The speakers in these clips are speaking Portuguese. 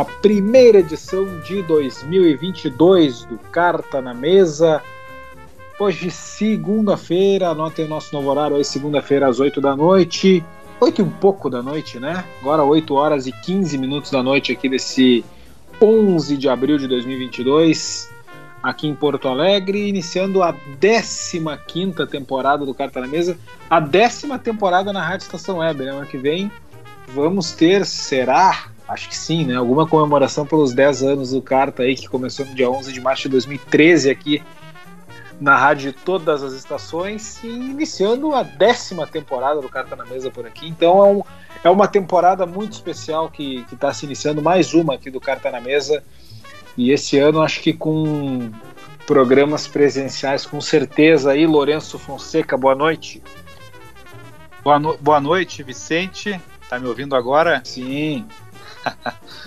A primeira edição de 2022 do Carta na Mesa. Hoje, segunda-feira, anotem o nosso novo horário aí, segunda-feira às 8 da noite. 8 e um pouco da noite, né? Agora 8 horas e 15 minutos da noite aqui desse 11 de abril de 2022, aqui em Porto Alegre, iniciando a 15ª temporada do Carta na Mesa, a décima temporada na Rádio Estação Web, né? Ano que vem vamos ter, será, acho que sim, né? Alguma comemoração pelos 10 anos do Carta aí, que começou no dia 11 de março de 2013 aqui na rádio de todas as estações e iniciando a décima temporada do Carta na Mesa por aqui. Então é, um, é uma temporada muito especial que está se iniciando, mais uma aqui do Carta na Mesa. E esse ano acho que com programas presenciais, com certeza aí, Lourenço Fonseca, boa noite. Boa, no boa noite, Vicente. Tá me ouvindo agora? Sim.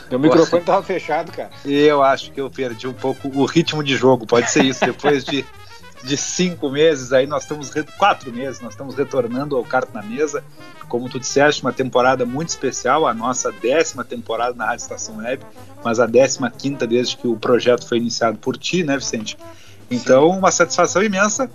Meu microfone estava fechado, cara. Eu acho que eu perdi um pouco o ritmo de jogo, pode ser isso. Depois de, de cinco meses aí, nós estamos, quatro meses, nós estamos retornando ao Carta na Mesa. Como tu disseste, uma temporada muito especial, a nossa décima temporada na Rádio Estação Web, mas a décima quinta desde que o projeto foi iniciado por ti, né, Vicente? Então, uma satisfação imensa,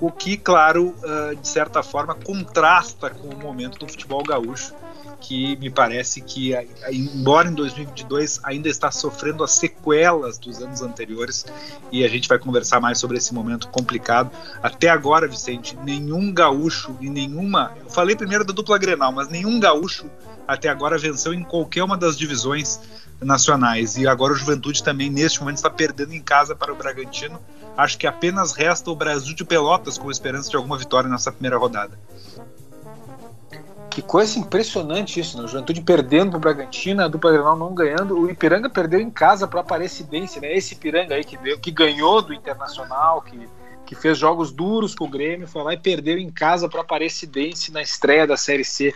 o que, claro, ah, de certa forma, contrasta com o momento do futebol gaúcho, que me parece que, embora em 2022 ainda está sofrendo as sequelas dos anos anteriores, e a gente vai conversar mais sobre esse momento complicado. Até agora, Vicente, nenhum gaúcho e nenhuma. Eu falei primeiro da dupla Grenal, mas nenhum gaúcho até agora venceu em qualquer uma das divisões nacionais. E agora o Juventude também, neste momento, está perdendo em casa para o Bragantino. Acho que apenas resta o Brasil de Pelotas com esperança de alguma vitória nessa primeira rodada. Que coisa impressionante isso, né? O Juventude perdendo pro Bragantino, a dupla Grenal não ganhando. O Ipiranga perdeu em casa para Aparecidense, né? Esse Ipiranga aí que, deu, que ganhou do Internacional, que, que fez jogos duros com o Grêmio, foi lá e perdeu em casa para Aparecidense na estreia da Série C.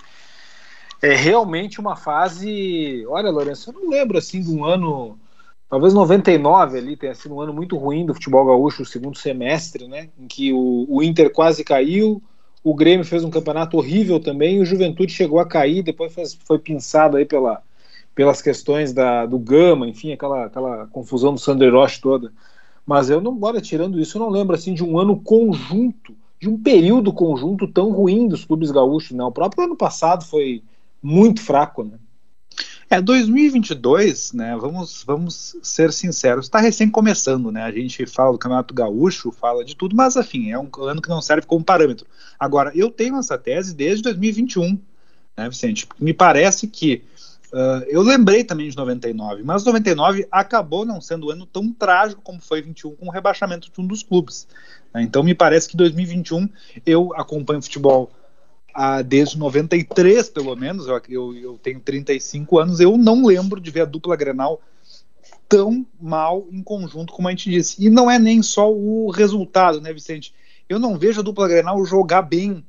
É realmente uma fase. Olha, Lourenço, eu não lembro assim de um ano. Talvez 99 ali tenha sido um ano muito ruim do futebol gaúcho, o segundo semestre, né? Em que o, o Inter quase caiu, o Grêmio fez um campeonato horrível também, o Juventude chegou a cair, depois foi, foi pinçado aí pela, pelas questões da, do Gama, enfim, aquela, aquela confusão do Sander Roche toda. Mas eu não, bora tirando isso, eu não lembro assim de um ano conjunto, de um período conjunto tão ruim dos clubes gaúchos, não. O próprio ano passado foi muito fraco, né? É, 2022, né, vamos, vamos ser sinceros, está recém começando, né, a gente fala do Campeonato Gaúcho, fala de tudo, mas, afim, é um ano que não serve como parâmetro. Agora, eu tenho essa tese desde 2021, né, Vicente, me parece que, uh, eu lembrei também de 99, mas 99 acabou não sendo um ano tão trágico como foi 21, com o rebaixamento de um dos clubes. Né, então, me parece que 2021 eu acompanho futebol ah, desde 93, pelo menos, eu, eu, tenho 35 anos, eu não lembro de ver a dupla Grenal tão mal em conjunto como a gente disse. E não é nem só o resultado, né, Vicente? Eu não vejo a dupla Grenal jogar bem,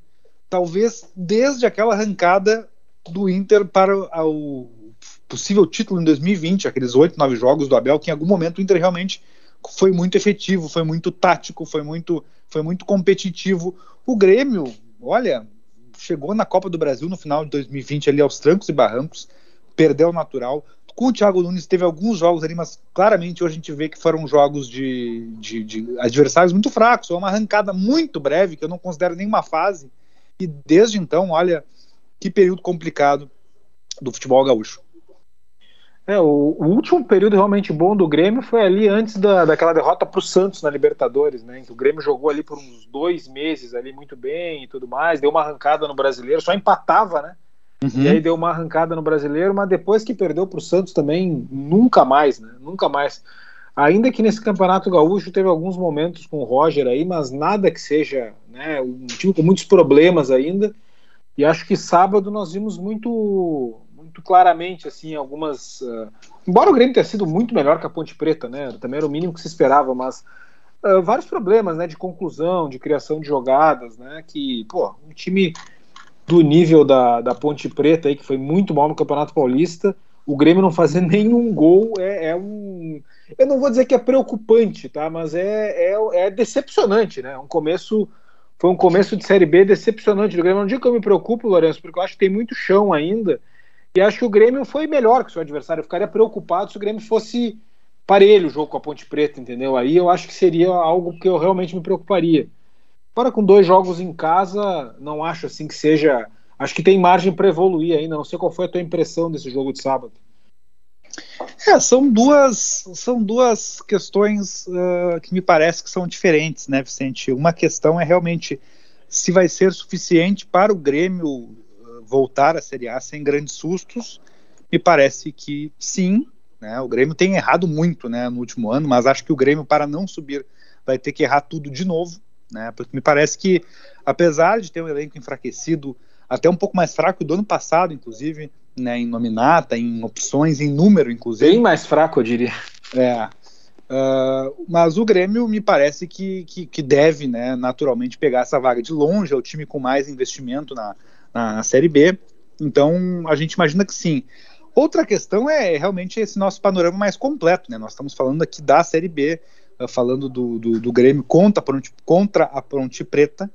talvez desde aquela arrancada do Inter para o possível título em 2020, aqueles oito, nove jogos do Abel, que em algum momento o Inter realmente foi muito efetivo, foi muito tático, foi muito, foi muito competitivo. O Grêmio, olha, chegou na Copa do Brasil no final de 2020 ali aos trancos e barrancos, perdeu o natural. Com o Thiago Nunes teve alguns jogos ali, mas claramente hoje a gente vê que foram jogos de, de, de adversários muito fracos. Uma arrancada muito breve, que eu não considero nenhuma fase. E desde então, olha que período complicado do futebol gaúcho. É, o, o, último período realmente bom do Grêmio foi ali antes da, daquela derrota para o Santos na Libertadores, né? O Grêmio jogou ali por uns dois meses ali muito bem e tudo mais, deu uma arrancada no brasileiro, só empatava, né? Uhum. E aí deu uma arrancada no brasileiro, mas depois que perdeu para o Santos também, nunca mais, né? Nunca mais. Ainda que nesse campeonato gaúcho teve alguns momentos com o Roger aí, mas nada que seja, né? Um time com muitos problemas ainda E acho que sábado nós vimos muito, muito claramente assim algumas. Uh, embora o Grêmio tenha sido muito melhor que a Ponte Preta, né? Também era o mínimo que se esperava, mas uh, vários problemas, né? De conclusão, de criação de jogadas, né? Que, pô, um time do nível da, da Ponte Preta aí que foi muito mal no Campeonato Paulista, o Grêmio não fazer nenhum gol é, é um. Eu não vou dizer que é preocupante, tá? Mas é, é, é decepcionante, né? Um começo foi um começo de Série B decepcionante do Grêmio. Não digo que eu me preocupo, Lourenço, porque eu acho que tem muito chão ainda. E acho que o Grêmio foi melhor que o seu adversário. Eu ficaria preocupado se o Grêmio fosse parelho o jogo com a Ponte Preta, entendeu? Aí eu acho que seria algo que eu realmente me preocuparia. Agora, com dois jogos em casa, não acho assim que seja. Acho que tem margem para evoluir ainda. Não sei qual foi a tua impressão desse jogo de sábado. É, são duas, são duas questões uh, que me parece que são diferentes, né, Vicente? Uma questão é realmente se vai ser suficiente para o Grêmio voltar à Série A sem grandes sustos. Me parece que sim. Né? O Grêmio tem errado muito né, no último ano, mas acho que o Grêmio, para não subir, vai ter que errar tudo de novo. Né? Porque me parece que, apesar de ter um elenco enfraquecido, até um pouco mais fraco do ano passado, inclusive, né, em nominata, em opções, em número, inclusive. Bem mais fraco, eu diria. É. Uh, mas o Grêmio me parece que, que, que, deve, né, naturalmente, pegar essa vaga de longe, é o time com mais investimento na, na, na, Série B. Então, a gente imagina que sim. Outra questão é realmente esse nosso panorama mais completo. Né? Nós estamos falando aqui da Série B, uh, falando do, do, do Grêmio contra, contra a Ponte Preta,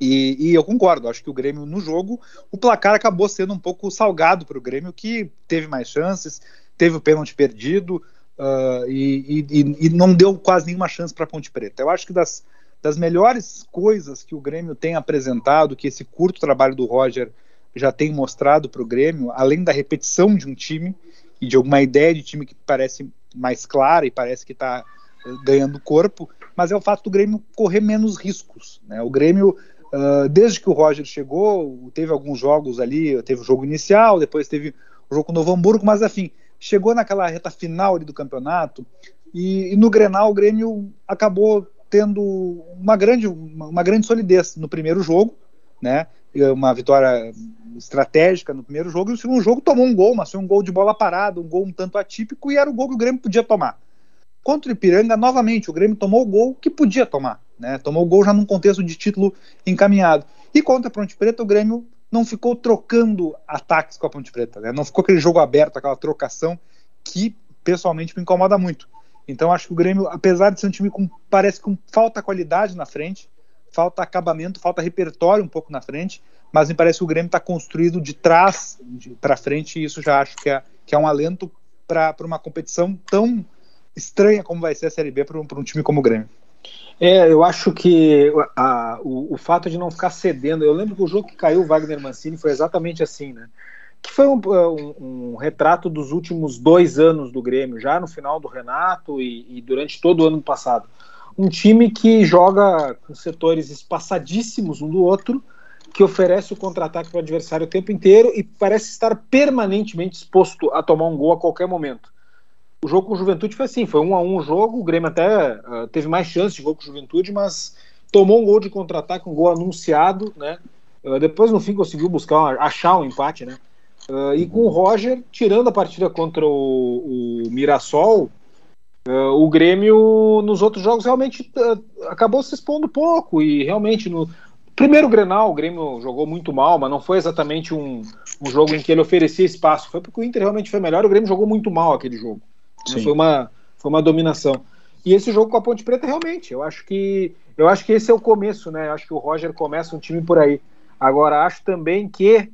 e, e, eu concordo, acho que o Grêmio no jogo, o placar acabou sendo um pouco salgado para o Grêmio, que teve mais chances, teve o pênalti perdido uh, e, e, e, não deu quase nenhuma chance para a Ponte Preta. Eu acho que das, das melhores coisas que o Grêmio tem apresentado, que esse curto trabalho do Roger já tem mostrado para o Grêmio, além da repetição de um time e de alguma ideia de time que parece mais clara e parece que está eh, ganhando corpo, mas é o fato do Grêmio correr menos riscos. Né? O Grêmio Uh, desde que o Roger chegou, teve alguns jogos ali, teve o jogo inicial, depois teve o jogo com o Novo Hamburgo, mas enfim, chegou naquela reta final do campeonato e, e no Grenal o Grêmio acabou tendo uma grande, uma, grande solidez no primeiro jogo, né? Uma vitória estratégica no primeiro jogo, e no segundo jogo tomou um gol, mas foi um gol de bola parada, um gol um tanto atípico, e era o gol que o Grêmio podia tomar. Contra o Ipiranga, novamente, o Grêmio tomou o gol que podia tomar. Né? Tomou o gol já num contexto de título encaminhado. E contra a Ponte Preta, o Grêmio não ficou trocando ataques com a Ponte Preta. Né? Não ficou aquele jogo aberto, aquela trocação que pessoalmente me incomoda muito. Então acho que o Grêmio, apesar de ser um time com parece com falta qualidade na frente, falta acabamento, falta repertório um pouco na frente, mas me parece que o Grêmio está construído de trás para frente e isso já acho que é, que é um alento para uma competição tão estranha como vai ser a Série B para um, um time como o Grêmio. É, eu acho que a, o, o, fato de não ficar cedendo. Eu lembro que o jogo que caiu o Wagner Mancini foi exatamente assim, né? Que foi um, um, um retrato dos últimos dois anos do Grêmio, já no final do Renato e, e durante todo o ano passado. Um time que joga com setores espaçadíssimos um do outro, que oferece o contra-ataque para o adversário o tempo inteiro e parece estar permanentemente exposto a tomar um gol a qualquer momento. O jogo com o Juventude foi assim, foi um a um o jogo, o Grêmio até uh, teve mais chance de gol com o Juventude, mas tomou um gol de contra-ataque, um gol anunciado, né? Uh, depois no fim conseguiu buscar, achar um empate, né? Uh, e com o Roger, tirando a partida contra o, o Mirassol, o Grêmio nos outros jogos realmente acabou se expondo pouco e realmente no primeiro Grenal o Grêmio jogou muito mal, mas não foi exatamente um, um jogo em que ele oferecia espaço, foi porque o Inter realmente foi melhor, o Grêmio jogou muito mal aquele jogo. Né? Foi, uma, foi uma dominação. E esse jogo com a Ponte Preta, realmente, eu acho que eu acho que esse é o começo, né? Eu acho que o Roger começa um time por aí. Agora, acho também que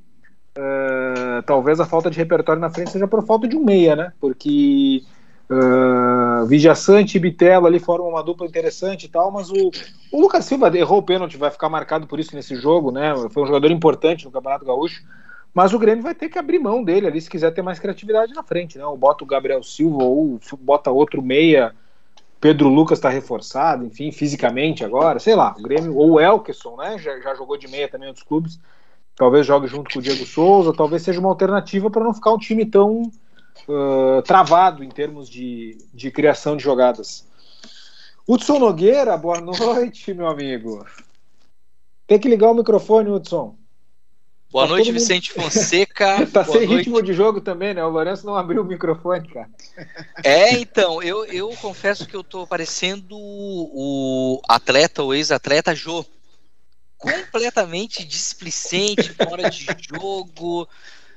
uh, talvez a falta de repertório na frente seja por falta de um meia, né? Porque uh, Vidia Sante e Bitelo ali formam uma dupla interessante e tal, mas o, o Lucas Silva errou o pênalti, vai ficar marcado por isso nesse jogo, né? Foi um jogador importante no Campeonato Gaúcho. Mas o Grêmio vai ter que abrir mão dele ali se quiser ter mais criatividade na frente, né? Ou bota o Gabriel Silva, ou bota outro meia. Pedro Lucas está reforçado, enfim, fisicamente agora, sei lá, o Grêmio, ou o Elkeson, né? Já, já jogou de meia também em outros clubes. Talvez jogue junto com o Diego Souza, talvez seja uma alternativa para não ficar um time tão uh, travado em termos de, de criação de jogadas. Hudson Nogueira, boa noite, meu amigo. Tem que ligar o microfone, Hudson. Boa tá noite, Vicente Fonseca. tá Boa sem noite. ritmo de jogo também, né? O Lourenço não abriu o microfone, cara. É, então, eu, eu confesso que eu tô parecendo o atleta, o ex-atleta Jô. Completamente displicente, fora de jogo,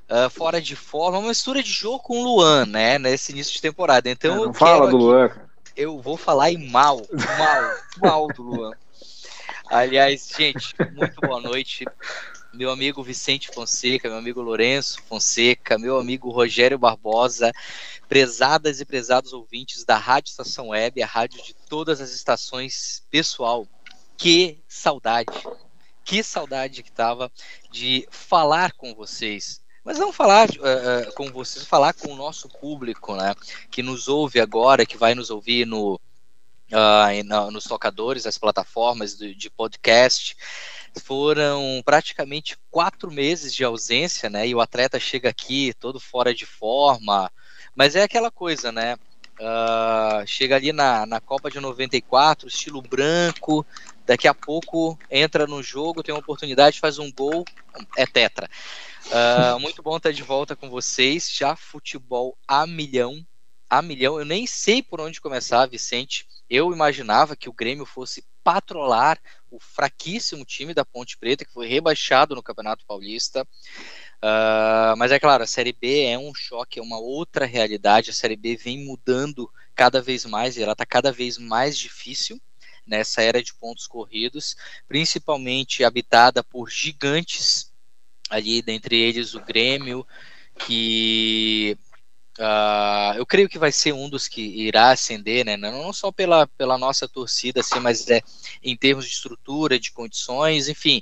uh, fora de forma, uma mistura de jogo com o Luan, né? Nesse início de temporada. Então não eu fala do aqui, Luan. Eu vou falar em mal, mal, mal do Luan. Aliás, gente, muito boa noite meu amigo Vicente Fonseca, meu amigo Lourenço Fonseca, meu amigo Rogério Barbosa, prezadas e prezados ouvintes da Rádio Estação Web, a rádio de todas as estações, pessoal, que saudade, que saudade que tava de falar com vocês. Mas não falar uh, com vocês, falar com o nosso público, né? Que nos ouve agora, que vai nos ouvir no, uh, nos tocadores, as plataformas de, de podcast, foram praticamente quatro meses de ausência, né? E o atleta chega aqui todo fora de forma, mas é aquela coisa, né? Uh, chega ali na, na Copa de 94, estilo branco, daqui a pouco entra no jogo, tem uma oportunidade, faz um gol, é tetra. Uh, muito bom estar de volta com vocês, já futebol a milhão, a milhão. Eu nem sei por onde começar, Vicente. Eu imaginava que o Grêmio fosse patrolar o fraquíssimo time da Ponte Preta, que foi rebaixado no Campeonato Paulista. Uh, mas é claro, a Série B é um choque, é uma outra realidade. A Série B vem mudando cada vez mais e ela está cada vez mais difícil nessa era de pontos corridos, principalmente habitada por gigantes ali, dentre eles o Grêmio, que Uh, eu creio que vai ser um dos que irá ascender, né? Não só pela, pela nossa torcida, assim, mas é em termos de estrutura, de condições, enfim,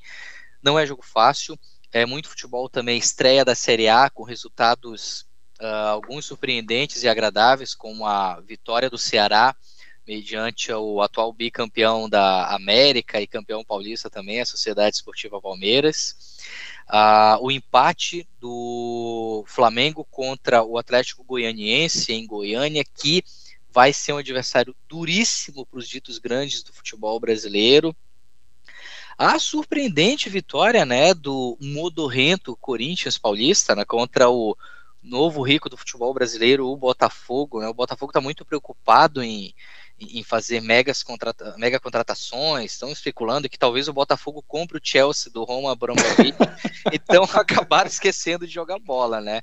não é jogo fácil. É muito futebol também estreia da Série A com resultados uh, alguns surpreendentes e agradáveis, como a vitória do Ceará mediante o atual bicampeão da América e campeão paulista também, a Sociedade Esportiva Palmeiras. Uh, o empate do Flamengo contra o Atlético Goianiense em Goiânia, que vai ser um adversário duríssimo para os ditos grandes do futebol brasileiro. A surpreendente vitória né, do modorrento Corinthians Paulista né, contra o novo rico do futebol brasileiro, o Botafogo. Né, o Botafogo está muito preocupado em em fazer megas contrata mega contratações, estão especulando que talvez o Botafogo compre o Chelsea do Roma Abramovich, então acabaram esquecendo de jogar bola, né?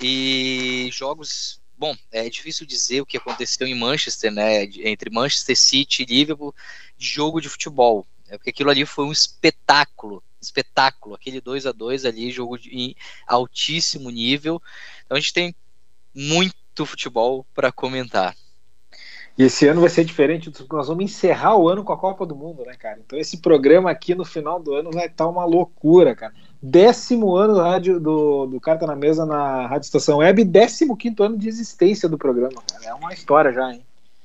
E jogos, bom, é difícil dizer o que aconteceu em Manchester, né? Entre Manchester City e Liverpool, de jogo de futebol, é porque aquilo ali foi um espetáculo, espetáculo, aquele 2 a 2 ali, jogo de, em altíssimo nível. Então a gente tem muito futebol para comentar. E esse ano vai ser diferente, nós vamos encerrar o ano com a Copa do Mundo, né, cara? Então esse programa aqui no final do ano vai estar tá uma loucura, cara. Décimo ano do, rádio, do, do Carta na Mesa na Rádio Estação Web, décimo quinto ano de existência do programa, cara. É uma história já, hein?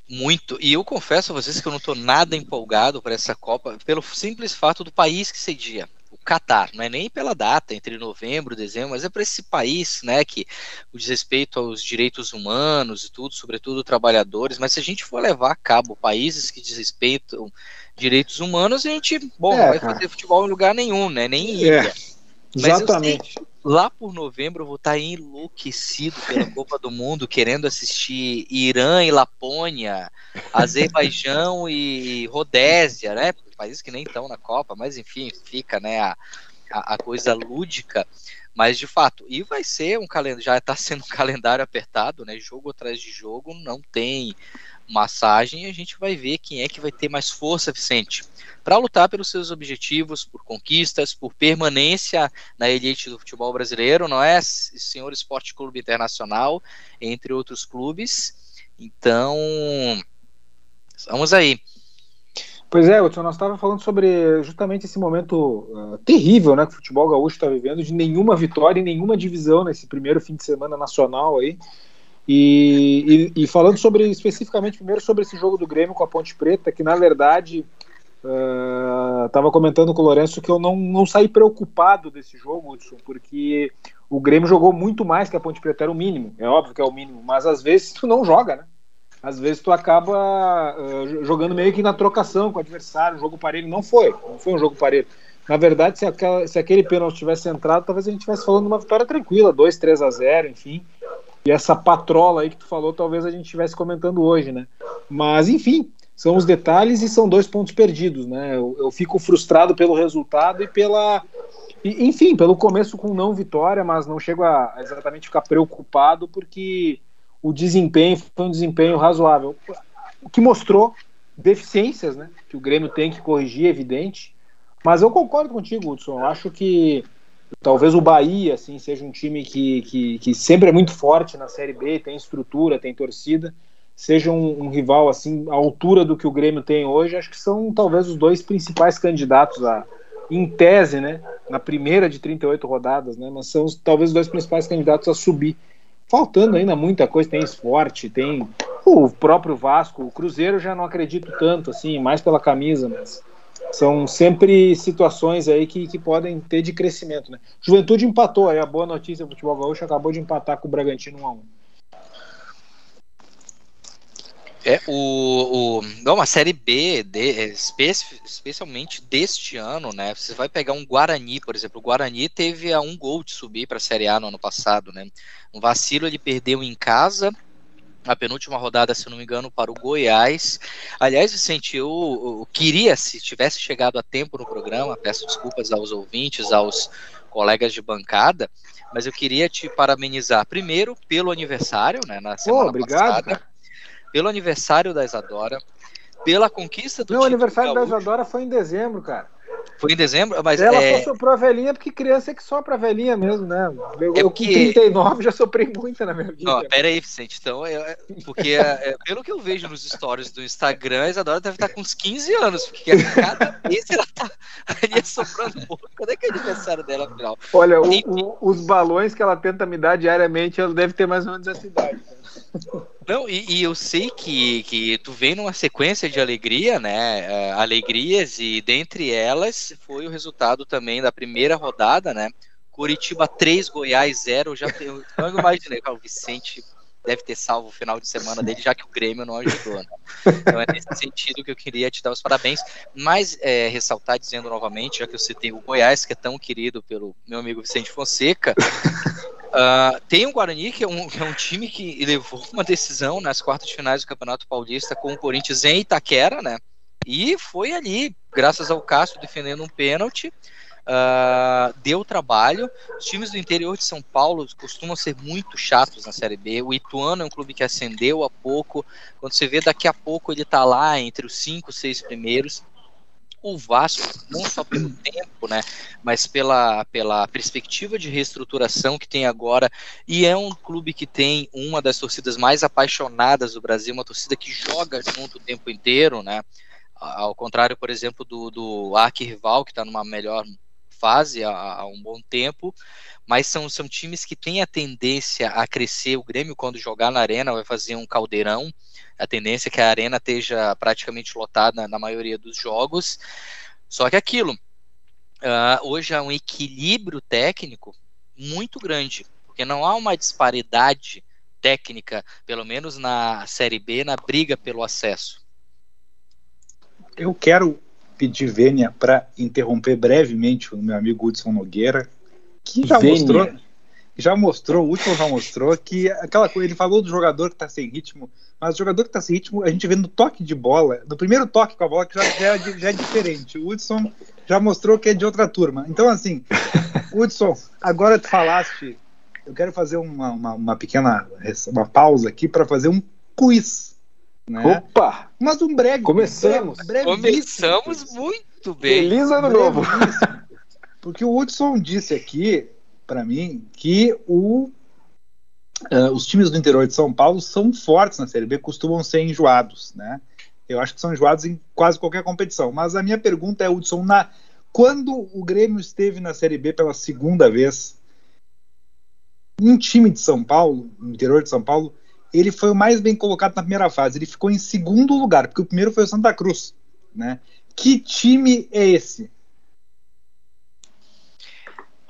Muito. E eu confesso a vocês que eu não estou nada empolgado para essa Copa, pelo simples fato do país que cedia. Catar, não é nem pela data, entre novembro e dezembro, mas é para esse país, né, que o desrespeito aos direitos humanos e tudo, sobretudo trabalhadores, mas se a gente for levar a cabo países que desrespeitam direitos humanos, a gente, bom, é, não vai cara. fazer futebol em lugar nenhum, né, nem em ilha. É, exatamente. Sei, lá por novembro eu vou estar enlouquecido pela Copa do Mundo, querendo assistir Irã e Lapônia, Azerbaijão e Rodésia, né? Países que nem estão na Copa, mas enfim, fica né, a, a, coisa lúdica. Mas de fato, e vai ser um calendário, já está sendo um calendário apertado, né? Jogo atrás de jogo, não tem massagem, e a gente vai ver quem é que vai ter mais força, Vicente, para lutar pelos seus objetivos, por conquistas, por permanência na elite do futebol brasileiro, não é? Senhor Esporte Clube Internacional, entre outros clubes. Então, vamos aí. Pois é, Hudson, nós estávamos falando sobre justamente esse momento uh, terrível né, que o futebol gaúcho está vivendo, de nenhuma vitória nenhuma divisão nesse primeiro fim de semana nacional aí. E, e, e, falando sobre especificamente primeiro sobre esse jogo do Grêmio com a Ponte Preta, que na verdade estava uh, comentando com o Lourenço que eu não, não saí preocupado desse jogo, Hudson, porque o Grêmio jogou muito mais que a Ponte Preta, era o mínimo, é óbvio que é o mínimo, mas às vezes tu não joga, né? Às vezes tu acaba uh, jogando meio que na trocação com o adversário, jogo parelho não foi, não foi um jogo parelho. Na verdade, se, aquela, se aquele pênalti tivesse entrado, talvez a gente estivesse falando de uma vitória tranquila, 2, 3 a 0, enfim. E essa patrola aí que tu falou, talvez a gente estivesse comentando hoje, né? Mas, enfim, são os detalhes e são dois pontos perdidos, né? Eu, eu fico frustrado pelo resultado e pela. E, enfim, pelo começo com não vitória, mas não chego a exatamente ficar preocupado porque o desempenho foi um desempenho razoável. O que mostrou deficiências, né? Que o Grêmio tem que corrigir, é evidente. Mas eu concordo contigo, Hudson. Eu acho que talvez o Bahia assim seja um time que, que, que, sempre é muito forte na Série B, tem estrutura, tem torcida, seja um, um, rival assim à altura do que o Grêmio tem hoje. Acho que são talvez os dois principais candidatos a, em tese, né, na primeira de 38 rodadas, né, mas são talvez os dois principais candidatos a subir. Faltando ainda muita coisa, tem esporte, tem o próprio Vasco, o Cruzeiro já não acredito tanto assim, mais pela camisa, mas são sempre situações aí que, que podem ter de crescimento, né? Juventude empatou, aí a boa notícia, o futebol gaúcho acabou de empatar com o Bragantino 1 a 1. É, o, o, não, a Série B, de, é, especialmente deste ano, né? Você vai pegar um Guarani, por exemplo. O Guarani teve a um gol de subir para a Série A no ano passado, né? Um vacilo, ele perdeu em casa, a penúltima rodada, se não me engano, para o Goiás. Aliás, Vicente, eu, eu, queria, se tivesse chegado a tempo no programa, peço desculpas aos ouvintes, aos colegas de bancada, mas eu queria te parabenizar primeiro pelo aniversário, né, na semana oh, obrigado, passada, cara. Pelo aniversário da Isadora, pela conquista do Meu aniversário da Isadora foi em dezembro, cara. Foi em dezembro, mas ela é... só soprou a velhinha porque criança é que sopra a velhinha mesmo, né? Eu, é eu com 39 já soprei muita na minha vida. Não, pera aí, Vicente. Então, é, porque é, é, pelo que eu vejo nos stories do Instagram, a Isadora deve estar com uns 15 anos, porque cada vez ela tá ali soprando um pouco. Quando é que é aniversário dela, afinal? Olha, o, o, os balões que ela tenta me dar diariamente, ela deve ter mais ou menos essa idade. Não, e, e, eu sei que, que tu vem numa sequência de alegria, né? Uh, alegrias, e dentre elas foi o resultado também da primeira rodada, né? Curitiba 3, Goiás 0. Já tenho, eu imaginei, o Vicente deve ter salvo o final de semana dele, já que o Grêmio não ajudou. Né? Então é nesse sentido que eu queria te dar os parabéns. Mas é, ressaltar, dizendo novamente, já que eu citei o Goiás, que é tão querido pelo meu amigo Vicente Fonseca, uh, tem o Guarani, que é, um, que é um time que levou uma decisão nas quartas de finais do Campeonato Paulista com o Corinthians em Itaquera, né? E foi ali, graças ao Cássio defendendo um pênalti, uh, deu trabalho. Os times do interior de São Paulo costumam ser muito chatos na Série B. O Ituano é um clube que ascendeu há pouco. Quando você vê daqui a pouco ele está lá entre os cinco, seis primeiros. O Vasco, não só pelo tempo, né, mas pela, pela perspectiva de reestruturação que tem agora, e é um clube que tem uma das torcidas mais apaixonadas do Brasil, uma torcida que joga junto o tempo inteiro, né, ao contrário, por exemplo, do, do arquirrival, que está numa melhor fase há, há, um bom tempo, mas são, são times que têm a tendência a crescer. O Grêmio, quando jogar na arena, vai fazer um caldeirão. A tendência é que a arena esteja praticamente lotada na maioria dos jogos. Só que aquilo, uh, hoje há um equilíbrio técnico muito grande, porque não há uma disparidade técnica, pelo menos na Série B, na briga pelo acesso. Eu quero pedir Vênia para interromper brevemente o meu amigo Hudson Nogueira, que já Vênia. mostrou, já mostrou, o último já mostrou que aquela coisa, ele falou do jogador que está sem ritmo, mas o jogador que está sem ritmo, a gente vê no toque de bola, no primeiro toque com a bola, que já, já, é, já é diferente. O Hudson já mostrou que é de outra turma. Então, assim, Hudson, agora tu falaste, eu quero fazer uma, uma, uma pequena uma pausa aqui para fazer um quiz né? Opa! Mas um breve. Começamos. Breve, Começamos muito bem. Feliz ano novo. Porque o Hudson disse aqui, para mim, que o, uh, os times do interior de São Paulo são fortes na Série B, costumam ser enjoados, né? Eu acho que são enjoados em quase qualquer competição. Mas a minha pergunta é, Hudson, na, quando o Grêmio esteve na Série B pela segunda vez, um time de São Paulo, no interior de São Paulo, ele foi o mais bem colocado na primeira fase. Ele ficou em segundo lugar, porque o primeiro foi o Santa Cruz. Né? Que time é esse?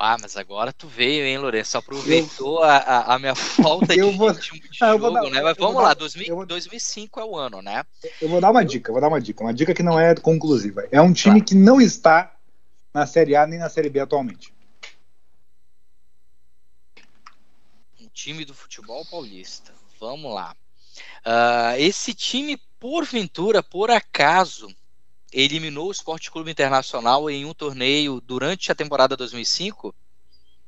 Ah, mas agora tu veio, hein, Lourenço? Aproveitou eu... a, a, minha falta de vou... ritmo de ah, jogo, dar... né? Mas vamos lá, dar... 2000, 2005 é o ano, né? Eu vou dar uma dica, vou dar uma dica. Uma dica que não é conclusiva. É um time que não está na Série A nem na Série B atualmente. Um time do futebol paulista. Vamos lá. Uh, esse time, porventura, por acaso, eliminou o Esporte Clube Internacional em um torneio durante a temporada 2005?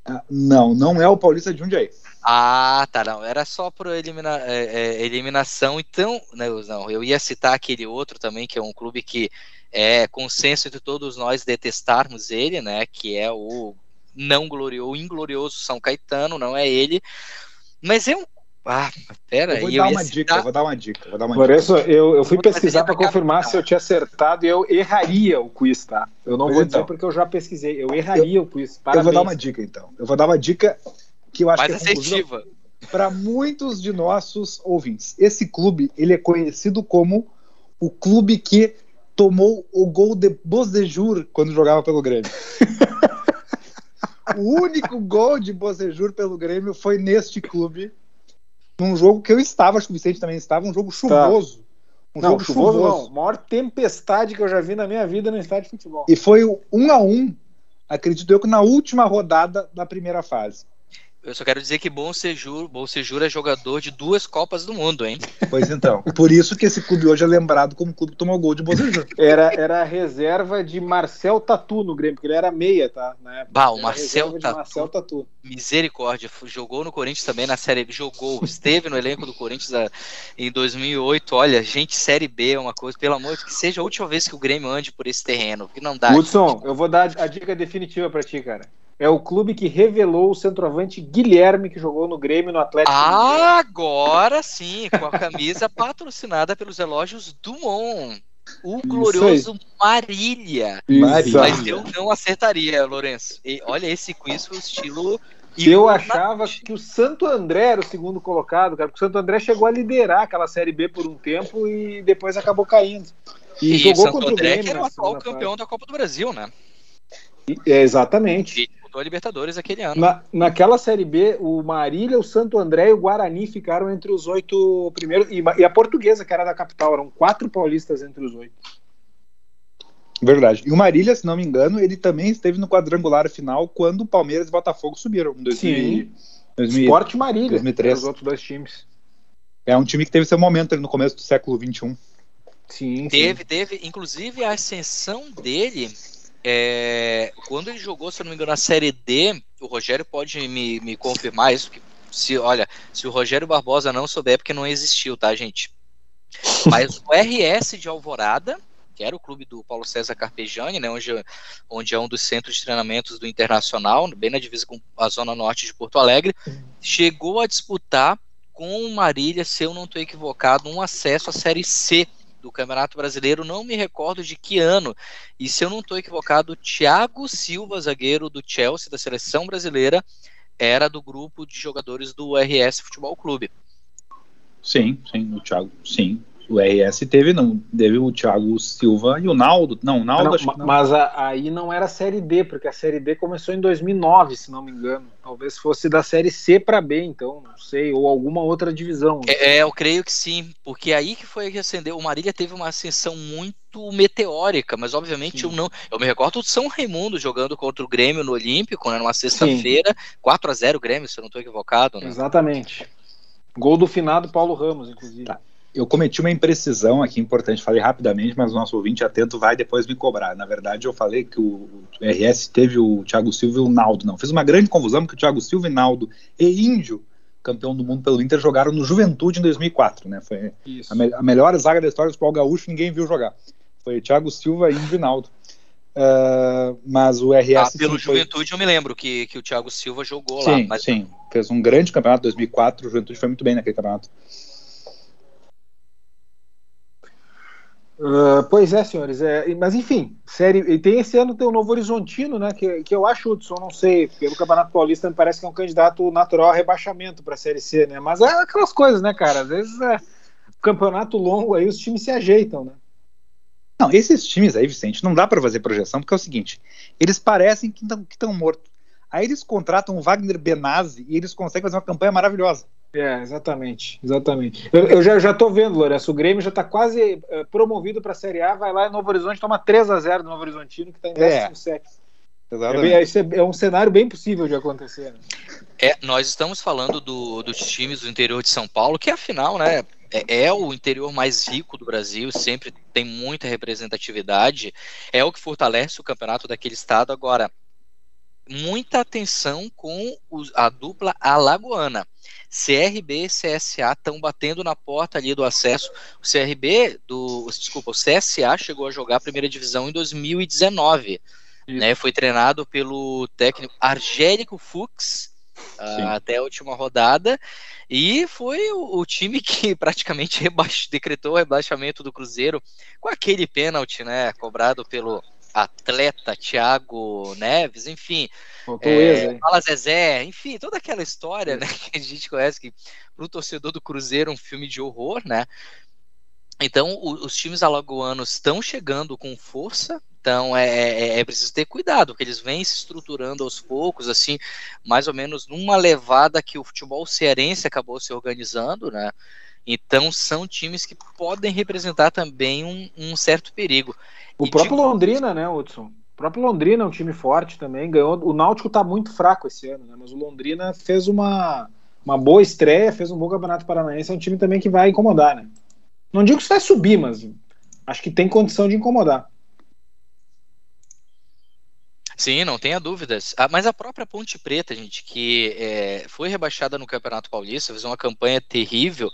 Ah, não, não é o Paulista de Jundiaí. Ah, tá, não. Era só por elimina, é, é, eliminação. Então, não, não, eu ia citar aquele outro também, que é um clube que é consenso de todos nós detestarmos ele, né? Que é o não glorioso, o inglorioso São Caetano, não é ele. Mas é um ah, pera eu vou aí. Dar uma dica, vou dar uma dica, vou dar uma Lourenço, dica. Eu, eu fui pesquisar para confirmar se eu tinha acertado e eu erraria o quiz, tá? Eu não pois vou então. dizer porque eu já pesquisei. Eu erraria eu, o quiz. Parabéns. Eu vou dar uma dica, então. Eu vou dar uma dica que eu acho Mais que é assertiva. Para muitos de nossos ouvintes. Esse clube, ele é conhecido como o clube que tomou o gol de Bozejur quando jogava pelo Grêmio. o único gol de Bozejur pelo Grêmio foi neste clube num jogo que eu estava, acho que o Vicente também estava, um jogo tá. chuvoso. Tá. Um não, jogo chuvoso, chuvoso. não. Maior tempestade que eu já vi na minha vida no estádio de futebol. E foi um a um, acredito eu, que na última rodada da primeira fase. Eu só quero dizer que Bom Sejur, Bom Sejur é jogador de duas Copas do Mundo, hein? Pois então. Por isso que esse clube hoje é lembrado como clube que tomou gol de Bom Sejur. Era, era a reserva de Marcel Tatu no Grêmio, porque ele era meia, tá? Na bah, o Marcel Tatu, Marcel Tatu. Misericórdia. Jogou no Corinthians também na Série B. Jogou, esteve no elenco do Corinthians ah, em 2008. Olha, gente, Série B é uma coisa, pelo amor de que seja a última vez que o Grêmio ande por esse terreno, que não dá. Hudson, eu vou dar a dica definitiva para ti, cara é o clube que revelou o centroavante Guilherme, que jogou no Grêmio no Atlético. Ah, agora sim, com a camisa patrocinada pelos relógios Dumont. O glorioso Marília. Marília. Mas eu não acertaria, Lourenço. E, olha, esse quiz foi o estilo. Eu achava que o Santo André era o segundo colocado, cara, porque o Santo André chegou a liderar aquela Série B por um tempo e depois acabou caindo. E, e jogou Santo contra André, o Grêmio. Que era o atual campeão da Copa do Brasil, né? É, exatamente. E disputou a Libertadores aquele ano. Na, naquela Série B, o Marília, o Santo André e o Guarani ficaram entre os oito primeiros. E, e a Portuguesa, que era da capital, eram quatro paulistas entre os oito. Verdade. E o Marília, se não me engano, ele também esteve no quadrangular final quando o Palmeiras e o Botafogo subiram. Em 2000, 2000, Esporte Marília, 2003. os outros dois times. É um time que teve seu momento ali no começo do século XXI. Sim, teve, sim. teve. Inclusive a ascensão dele é, quando ele jogou, se não me engano, na Série D, o Rogério pode me, me confirmar isso. Se, olha, se o Rogério Barbosa não souber, é porque não existiu, tá, gente? Mas o RS de Alvorada, que era o clube do Paulo César Carpegiani, né, onde, onde é um dos centros de treinamentos do Internacional, bem na divisa com a zona norte de Porto Alegre, chegou a disputar com o Marília, se eu não estou equivocado, um acesso à Série C do Campeonato Brasileiro, não me recordo de que ano. E se eu não estou equivocado, Thiago Silva, zagueiro do Chelsea, da seleção brasileira, era do grupo de jogadores do RS Futebol Clube. Sim, sim, o Thiago, sim. O RS teve, não, teve o Thiago Silva e o Naldo. Não, o Naldo não, acho que não. Mas a, aí não era a Série D, porque a Série D começou em 2009, se não me engano. Talvez fosse da Série C para B, então, não sei, ou alguma outra divisão. É, é, eu creio que sim, porque aí que foi que acendeu. O Marília teve uma ascensão muito meteórica, mas obviamente sim. eu não. Eu me recordo do São Raimundo jogando contra o Grêmio no Olímpico, né, numa sexta-feira, 4 a 0 Grêmio, se eu não estou equivocado. Né? Exatamente. Gol do finado Paulo Ramos, inclusive. Tá eu cometi uma imprecisão aqui importante, falei rapidamente, mas o nosso ouvinte atento vai depois me cobrar. Na verdade, eu falei que o RS teve o Thiago Silva e o Naldo. Não, fiz uma grande confusão, porque o Thiago Silva e Naldo e Índio, campeão do mundo pelo Inter, jogaram no Juventude em 2004. Né? Foi a, me a, melhor zaga da história do futebol gaúcho, ninguém viu jogar. Foi Thiago Silva, Índio e Naldo. Uh, mas o RS. Ah, pelo Juventude foi... eu me lembro que, que o Thiago Silva jogou sim, lá. Mas... Sim, fez um grande campeonato em 2004. O Juventude foi muito bem naquele campeonato. Uh, pois é, senhores. É, mas enfim, série. E tem esse ano tem o Novo Horizontino, né? Que, que eu acho, Hudson, não sei, pelo Campeonato Paulista me parece que é um candidato natural a rebaixamento para a Série C, né? Mas é aquelas coisas, né, cara? Às vezes é campeonato longo aí os times se ajeitam, né? Não, esses times aí, Vicente, não dá para fazer projeção, porque é o seguinte: eles parecem que estão mortos. Aí eles contratam o Wagner Benazzi e eles conseguem fazer uma campanha maravilhosa. É, exatamente, exatamente. Eu, eu já, já tô vendo, Lourenço, o Grêmio já está quase uh, promovido para a Série A, vai lá em Novo Horizonte, toma 3 a 0 do Novo Horizontino, que está em 17. É. Exatamente. É, é, é, um cenário bem possível de acontecer. Né? É, nós estamos falando do, dos times do interior de São Paulo, que afinal, né, é, é, o interior mais rico do Brasil, sempre tem muita representatividade, é o que fortalece o campeonato daquele estado. Agora, muita atenção com os, a dupla alagoana. CRB e CSA estão batendo na porta ali do acesso. O CRB, do, desculpa, o CSA chegou a jogar a primeira divisão em 2019. Né, foi treinado pelo técnico Argélico Fux uh, até a última rodada e foi o, o time que praticamente decretou o rebaixamento do Cruzeiro com aquele pênalti, né, cobrado pelo atleta Thiago Neves, enfim, é, Fala Zezé, enfim, toda aquela história né, que a gente conhece que para o torcedor do Cruzeiro é um filme de horror, né? Então, o, os times alagoanos estão chegando com força, então é, é, é, preciso ter cuidado, porque eles vêm se estruturando aos poucos, assim, mais ou menos numa levada que o futebol cearense acabou se organizando, né? Então são times que podem representar também um, um certo perigo. O e próprio Londrina, né, Hudson? O próprio Londrina é um time forte também, ganhou. O Náutico está muito fraco esse ano, né? Mas o Londrina fez uma, uma boa estreia, fez um bom campeonato paranaense, é um time também que vai incomodar, né? Não digo que vai subir, mas acho que tem condição de incomodar. Sim, não tenha dúvidas. Ah, mas a própria Ponte Preta, gente, que é, foi rebaixada no Campeonato Paulista, fez uma campanha terrível.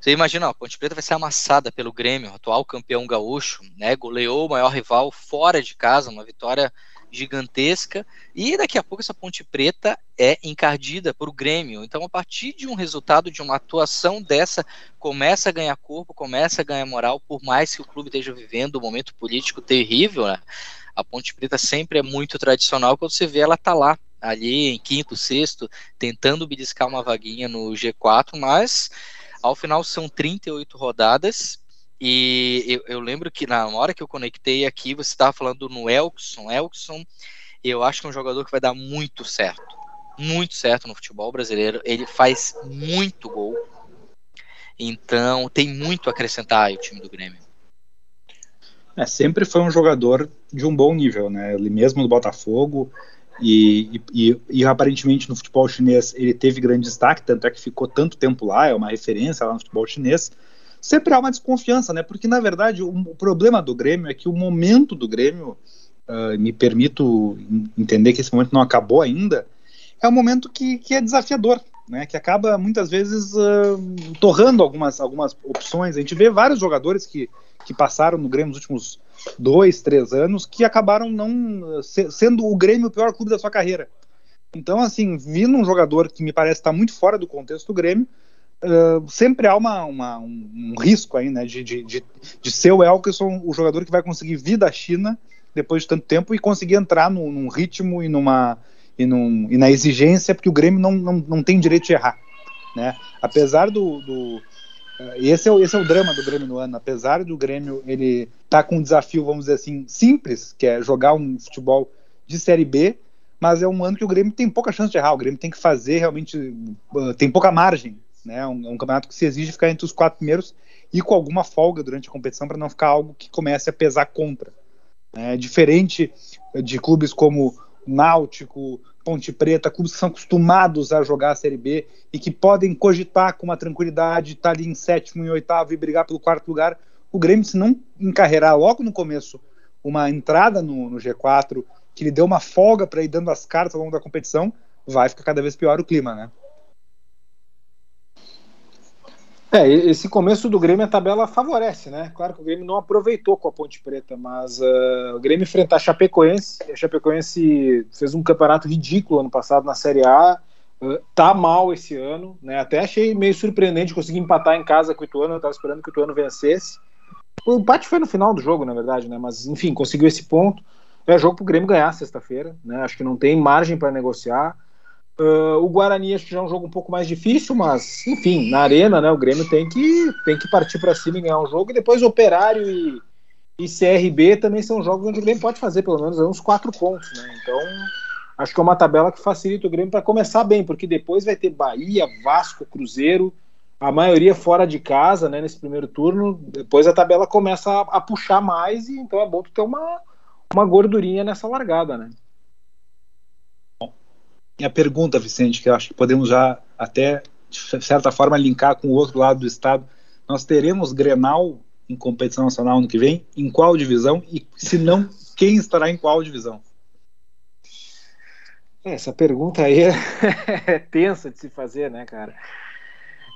Você imagina, ó, a Ponte Preta vai ser amassada pelo Grêmio, atual campeão gaúcho, né? Goleou o maior rival fora de casa, uma vitória gigantesca. E daqui a pouco essa Ponte Preta é encardida por o Grêmio. Então, a partir de um resultado, de uma atuação dessa, começa a ganhar corpo, começa a ganhar moral, por mais que o clube esteja vivendo um momento político terrível, né? A Ponte Preta sempre é muito tradicional, quando você vê ela tá lá, ali em quinto, sexto, tentando beliscar uma vaguinha no G4, mas ao final são 38 rodadas. E eu, eu lembro que na hora que eu conectei aqui, você estava falando no Elkson. Elkson, eu acho que é um jogador que vai dar muito certo. Muito certo no futebol brasileiro. Ele faz muito gol. Então tem muito a acrescentar aí o time do Grêmio. É, sempre foi um jogador de um bom nível, né? Ele mesmo no Botafogo e, e, e, aparentemente no futebol chinês ele teve grande destaque, tanto é que ficou tanto tempo lá, é uma referência lá no futebol chinês. Sempre há uma desconfiança, né? Porque na verdade o, o problema do Grêmio é que o momento do Grêmio, uh, me permito entender que esse momento não acabou ainda, é um momento que, que é desafiador, né? Que acaba muitas vezes uh, torrando algumas, algumas opções. A gente vê vários jogadores que que passaram no Grêmio nos últimos dois, três anos, que acabaram não sendo o Grêmio o pior clube da sua carreira. Então, assim, vindo um jogador que me parece estar muito fora do contexto do Grêmio, sempre há uma, uma um, risco aí, né, de, de, de, de ser o Elkerson o jogador que vai conseguir vir da China depois de tanto tempo e conseguir entrar num ritmo e, numa, e, num, e na exigência, porque o Grêmio não, não, não tem direito de errar. Né? Apesar do, do, esse é, o, esse é o drama do Grêmio no ano. Apesar do Grêmio ele tá com um desafio, vamos dizer assim, simples, que é jogar um futebol de Série B, mas é um ano que o Grêmio tem pouca chance de errar. O Grêmio tem que fazer realmente, uh, tem pouca margem. Né? Um, é um campeonato que se exige ficar entre os quatro primeiros e com alguma folga durante a competição para não ficar algo que comece a pesar contra. É diferente de clubes como Náutico, Ponte Preta, clubes que são acostumados a jogar a Série B e que podem cogitar com uma tranquilidade estar ali em sétimo e oitavo e brigar pelo quarto lugar. O Grêmio, se não encarregar logo no começo uma entrada no, no G4, que lhe deu uma folga para ir dando as cartas ao longo da competição, vai ficar cada vez pior o clima, né? É, esse começo do Grêmio a tabela favorece, né? Claro que o Grêmio não aproveitou com a Ponte Preta, mas uh, o Grêmio enfrentar a Chapecoense, a Chapecoense fez um campeonato ridículo ano passado na Série A, uh, tá mal esse ano, né? Até achei meio surpreendente conseguir empatar em casa com o Ituano, eu tava esperando que o Ituano vencesse. O empate foi no final do jogo, na verdade, né? Mas enfim, conseguiu esse ponto. É jogo pro Grêmio ganhar sexta-feira, né? Acho que não tem margem para negociar. Uh, o Guarani acho que já é um jogo um pouco mais difícil, mas enfim, na arena, né, o Grêmio tem que, tem que partir para cima e ganhar um jogo. E depois Operário e, e CRB também são jogos onde o Grêmio pode fazer pelo menos uns quatro pontos, né? Então acho que é uma tabela que facilita o Grêmio para começar bem, porque depois vai ter Bahia, Vasco, Cruzeiro, a maioria fora de casa, né, nesse primeiro turno. Depois a tabela começa a, a puxar mais e então é bom ter uma, uma gordurinha nessa largada, né? Minha pergunta, Vicente, que eu acho que podemos já até, de certa forma, linkar com o outro lado do estado. Nós teremos Grenal em competição nacional ano que vem? Em qual divisão? E se não, quem estará em qual divisão? Essa pergunta aí é, é tensa de se fazer, né, cara?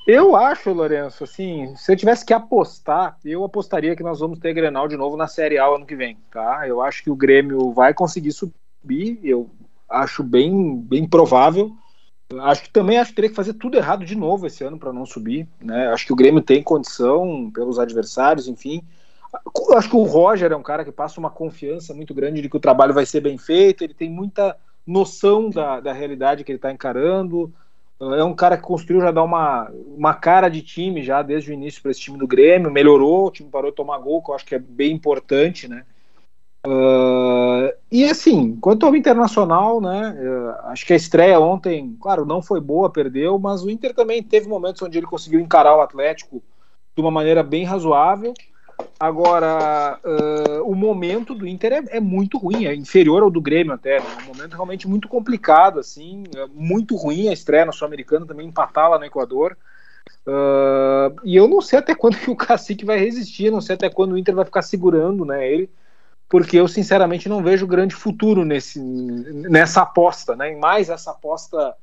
Eu acho, Lourenço, assim, se eu tivesse que apostar, eu apostaria que nós vamos ter Grenal de novo na Série A ano que vem, tá? Eu acho que o Grêmio vai conseguir subir, eu acho bem, bem provável. Acho que também acho que teria que fazer tudo errado de novo esse ano para não subir, né? Acho que o Grêmio tem condição pelos adversários, enfim. Acho que o Roger é um cara que passa uma confiança muito grande de que o trabalho vai ser bem feito, ele tem muita noção da, da realidade que ele está encarando. É um cara que construiu já dá uma, uma cara de time já desde o início para esse time do Grêmio, melhorou, o time parou de tomar gol, que eu acho que é bem importante, né? Uh, e assim, quanto ao Internacional, né? Uh, acho que a estreia ontem, claro, não foi boa, perdeu, mas o Inter também teve momentos onde ele conseguiu encarar o Atlético de uma maneira bem razoável. Agora, uh, o momento do Inter é, é, muito ruim, é inferior ao do Grêmio até. Né? É um momento realmente muito complicado, assim, é muito ruim a estreia na Sul-Americana, também empatar lá no Equador. Uh, e eu não sei até quando que o Cacique vai resistir, não sei até quando o Inter vai ficar segurando né, ele, porque eu sinceramente não vejo grande futuro nesse, nessa aposta, né, em mais essa aposta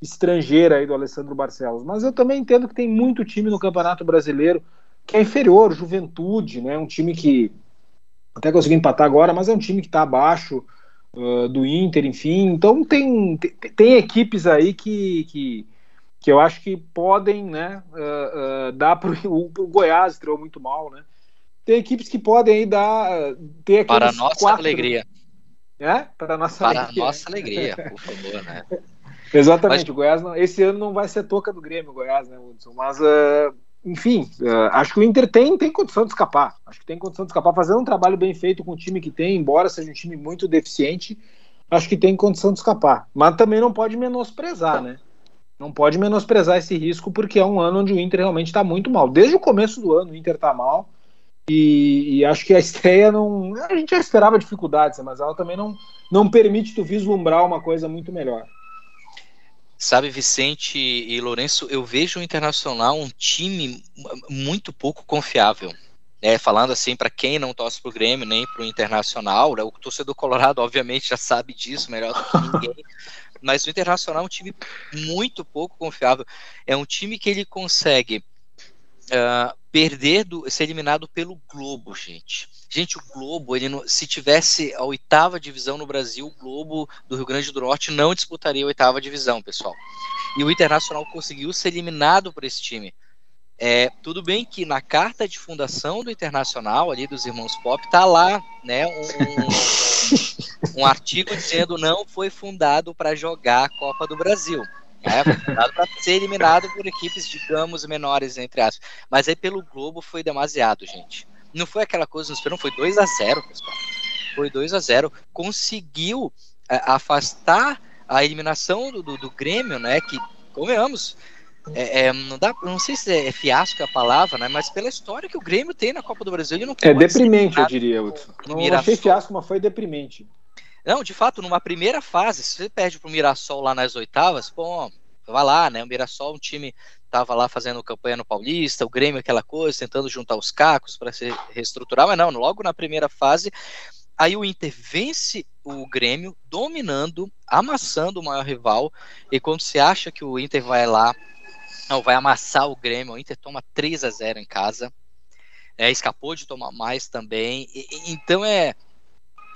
estrangeira aí do Alessandro Barcelos. Mas eu também entendo que tem muito time no Campeonato Brasileiro que é inferior, Juventude, né? Um time que até conseguiu empatar agora, mas é um time que está abaixo uh, do Inter, enfim. Então tem, tem, equipes aí que, que, que eu acho que podem né, uh, uh, dar para o Goiás estreou muito mal, né? Tem equipes que podem aí dar ter para nossa quatro, alegria. É? Para nossa para alegria. nossa alegria, por favor, né? Exatamente, mas... o Goiás não, esse ano não vai ser toca do Grêmio, Goiás, né, Hudson? Mas uh, enfim, uh, acho que o Inter tem, tem condição de escapar. Acho que tem condição de escapar, fazendo um trabalho bem feito com o time que tem, embora seja um time muito deficiente, acho que tem condição de escapar. Mas também não pode menosprezar, né? Não pode menosprezar esse risco, porque é um ano onde o Inter realmente está muito mal. Desde o começo do ano o Inter está mal. E, e, acho que a estreia não. A gente já esperava dificuldades, mas ela também não, não permite tu vislumbrar uma coisa muito melhor. Sabe, Vicente e Lourenço, eu vejo o Internacional um time muito pouco confiável. É, falando assim, para quem não torce pro Grêmio nem pro Internacional, né, o torcedor colorado obviamente já sabe disso melhor do que ninguém, mas o Internacional é um time muito pouco confiável. É um time que ele consegue uh, perder, do, ser eliminado pelo Globo, gente. Gente, o Globo, ele não, se tivesse a oitava divisão no Brasil, o Globo do Rio Grande do Norte não disputaria a oitava divisão, pessoal. E o Internacional conseguiu ser eliminado por esse time. É, tudo bem que na carta de fundação do Internacional, ali dos Irmãos Pop, tá lá, né, um, um, artigo dizendo não foi fundado para jogar a Copa do Brasil. É, fundado para ser eliminado por equipes, digamos, menores, entre aspas. Mas aí pelo Globo foi demasiado, gente. Não foi aquela coisa no Esperão, foi 2 a 0 pessoal. Foi 2 a 0 Conseguiu é, afastar a eliminação do, do, do, Grêmio, né? Que, convenhamos, é, é, não, dá, não sei se é, fiasco a palavra, né? Mas pela história que o Grêmio tem na Copa do Brasil, ele não É deprimente, eu diria, Hudson. Não, não achei fiasco, mas foi deprimente. Não, de fato, numa primeira fase, se você perde pro Mirassol lá nas oitavas, bom, vai lá, né? O Mirassol, um time estava lá fazendo campanha no Paulista, o Grêmio aquela coisa, tentando juntar os cacos para se reestruturar, mas não, logo na primeira fase, aí o Inter vence o Grêmio, dominando, amassando o maior rival, e quando se acha que o Inter vai lá, não, vai amassar o Grêmio, o Inter toma 3 a 0 em casa, é, escapou de tomar mais também, e, então é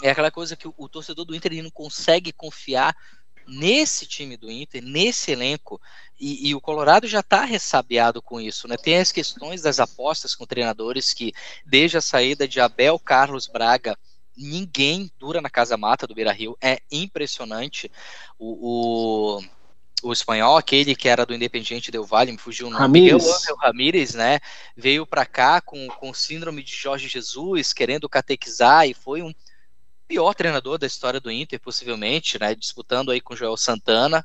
é aquela coisa que o, o torcedor do Inter não consegue confiar nesse time do Inter, nesse elenco, e, e o Colorado já está ressabiado com isso, né? Tem as questões das apostas com treinadores que, desde a saída de Abel Carlos Braga, ninguém dura na casa mata do Beira Rio, é impressionante. O, o, o, espanhol, aquele que era do Independiente Del Valle, me fugiu o nome, Ramírez. Miguel Ramírez, né? Veio para cá com, com síndrome de Jorge Jesus, querendo catequizar, e foi um pior treinador da história do Inter, possivelmente, né? Disputando aí com o Joel Santana.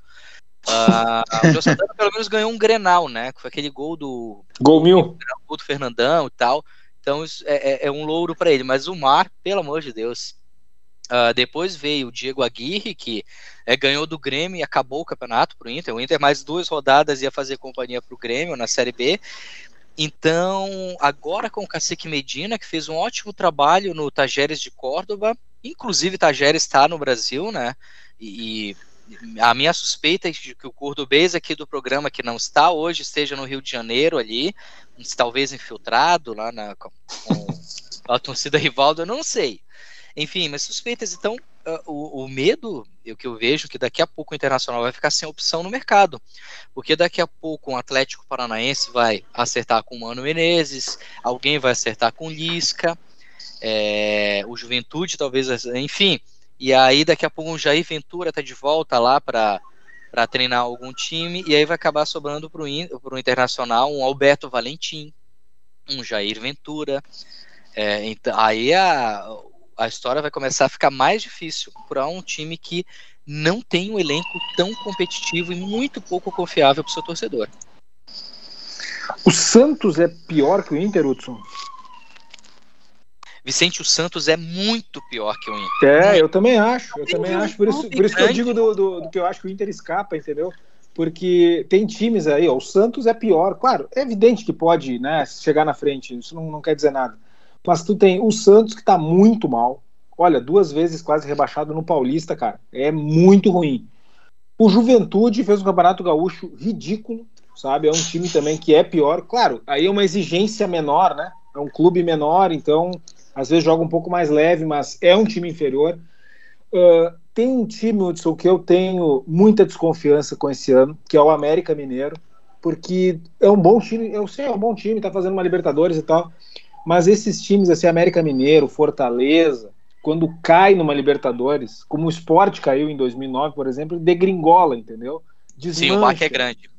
Uh, o Joel Santana pelo menos ganhou um Grenal, né? Foi aquele gol do. Gol mil. Gol do Fernandão e tal. Então isso é, é, é um louro para ele. Mas o Mar, pelo amor de Deus. Uh, depois veio o Diego Aguirre, que é, ganhou do Grêmio e acabou o campeonato para o Inter. O Inter, mais duas rodadas, ia fazer companhia para o Grêmio na Série B. Então, agora com o Cacique Medina, que fez um ótimo trabalho no Tajeres de Córdoba, inclusive Tajeres está no Brasil, né? E, e, a minha suspeita é de que o cordobês aqui do programa, que não está hoje, esteja no Rio de Janeiro ali, talvez infiltrado lá na, com, com a torcida rival, eu não sei. Enfim, mas suspeitas, então, uh, o, o, medo, o que eu vejo, que daqui a pouco o Internacional vai ficar sem opção no mercado. Porque daqui a pouco o um Atlético Paranaense vai acertar com o Mano Menezes, alguém vai acertar com o Lisca, é, o Juventude talvez, enfim. E aí daqui a pouco o Jair Ventura tá de volta lá para para treinar algum time, e aí vai acabar sobrando para o Internacional um Alberto Valentim, um Jair Ventura. É, então, aí a, a história vai começar a ficar mais difícil para um time que não tem um elenco tão competitivo e muito pouco confiável para o seu torcedor. O Santos é pior que o Inter, Hudson? Vicente, o Santos é muito pior que o Inter. É, eu também acho. Eu também acho. Por isso, por isso que eu digo do, do, do, que eu acho que o Inter escapa, entendeu? Porque tem times aí, ó, o Santos é pior. Claro, é evidente que pode né, chegar na frente, isso não, não quer dizer nada. Mas tu tem o Santos que tá muito mal. Olha, duas vezes quase rebaixado no Paulista, cara. É muito ruim. O Juventude fez um campeonato gaúcho ridículo, sabe? É um time também que é pior. Claro, aí é uma exigência menor, né? É um clube menor, então às vezes joga um pouco mais leve, mas é um time inferior. Uh, tem um time, Hudson, que eu tenho muita desconfiança com esse ano, que é o América Mineiro, porque é um bom time, eu sei, é um bom time, tá fazendo uma Libertadores e tal, mas esses times, assim, América Mineiro, Fortaleza, quando cai numa Libertadores, como o Sport caiu em 2009, por exemplo, degringola, entendeu? Desmancha. Sim, o baque é grande.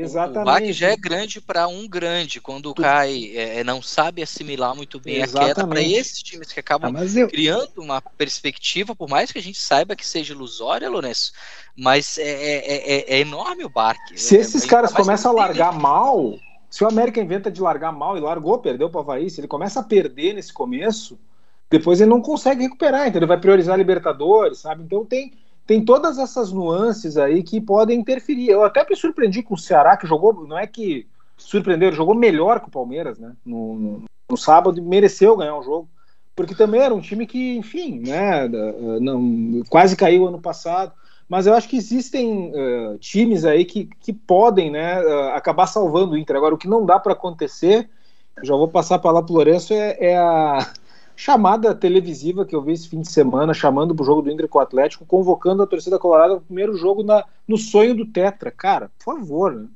Exatamente. O baque já é grande para um grande, quando tu... cai, é, é, não sabe assimilar muito bem Exatamente. a queda. Para esses times que acabam ah, eu... criando uma perspectiva, por mais que a gente saiba que seja ilusória, Lourenço, mas é, é, é, é enorme o barque. Se esses caras começam a largar mal, se o América inventa de largar mal e largou, perdeu para o Havaí, se ele começa a perder nesse começo, depois ele não consegue recuperar, então ele vai priorizar a Libertadores, sabe? Então tem, tem todas essas nuances aí que podem interferir. Eu até me surpreendi com o Ceará, que jogou, não é que surpreendeu, jogou melhor que o Palmeiras, né? No, no, no sábado, mereceu ganhar o jogo, porque também era um time que, enfim, né? Não, quase caiu ano passado mas eu acho que existem uh, times aí que, que podem né, uh, acabar salvando o Inter. Agora, o que não dá para acontecer, já vou passar a palavra para o Lourenço, é, é, a chamada televisiva que eu vi esse fim de semana, chamando para o jogo do Inter com o Atlético, convocando a torcida colorada no primeiro jogo na, no sonho do Tetra. Cara, por favor, né?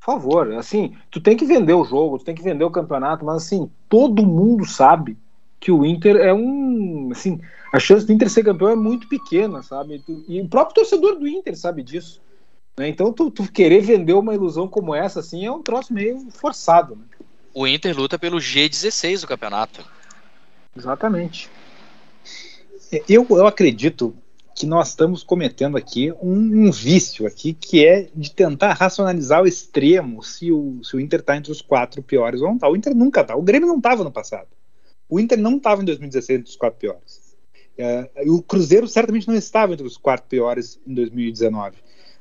Por favor, assim, tu tem que vender o jogo, tu tem que vender o campeonato, mas assim, todo mundo sabe que o Inter é um, assim, a chance do Inter ser campeão é muito pequena, sabe? E o próprio torcedor do Inter sabe disso. Né? Então, tu, tu, querer vender uma ilusão como essa, assim, é um troço meio forçado. Né? O Inter luta pelo G16 do campeonato. Exatamente. É, eu, eu acredito que nós estamos cometendo aqui um, um vício aqui, que é de tentar racionalizar ao extremo se o, se o Inter está entre os quatro piores ou não está. O Inter nunca está. O Grêmio não estava no passado. O Inter não estava em 2016 entre os quatro piores. É, o Cruzeiro certamente não estava entre os quatro piores em 2019.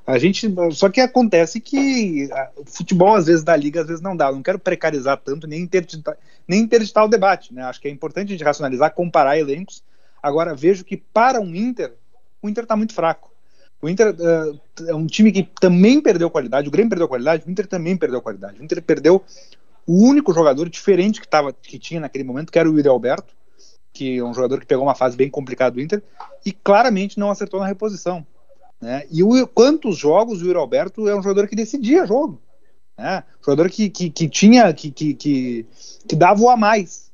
A gente, só que acontece que o futebol às vezes da liga, às vezes não dá. Eu não quero precarizar tanto nem interditar, nem interditar o debate. Né? Acho que é importante a gente racionalizar, comparar elencos. Agora vejo que para um Inter, o Inter está muito fraco. O Inter uh, é um time que também perdeu qualidade. O Grêmio perdeu qualidade. O Inter também perdeu qualidade. O Inter perdeu o único jogador diferente que, tava, que tinha naquele momento, que era o Yuri Alberto, que é um jogador que pegou uma fase bem complicada do Inter, e claramente não acertou na reposição. Né? E o, quantos jogos o Yuri Alberto é um jogador que decidia jogo. Né? Jogador que, que, que tinha, que, que, que, que dava o a mais.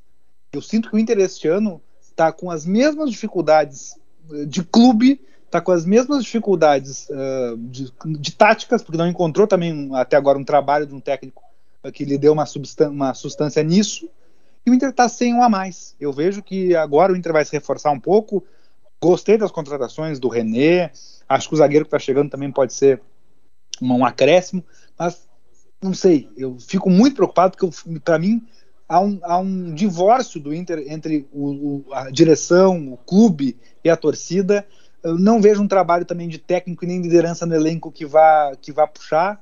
Eu sinto que o Inter este ano está com as mesmas dificuldades eh, de clube, está com as mesmas dificuldades uh, de, de, táticas, porque não encontrou também até agora um trabalho de um técnico que lhe deu uma, uma substância nisso, e o Inter está sem um a mais. Eu vejo que agora o Inter vai se reforçar um pouco. Gostei das contratações do René, acho que o zagueiro que está chegando também pode ser um acréscimo, mas não sei, eu fico muito preocupado porque para mim há um, há um divórcio do Inter entre o, o, a direção, o clube e a torcida. Eu não vejo um trabalho também de técnico e nem liderança no elenco que vá, que vá puxar.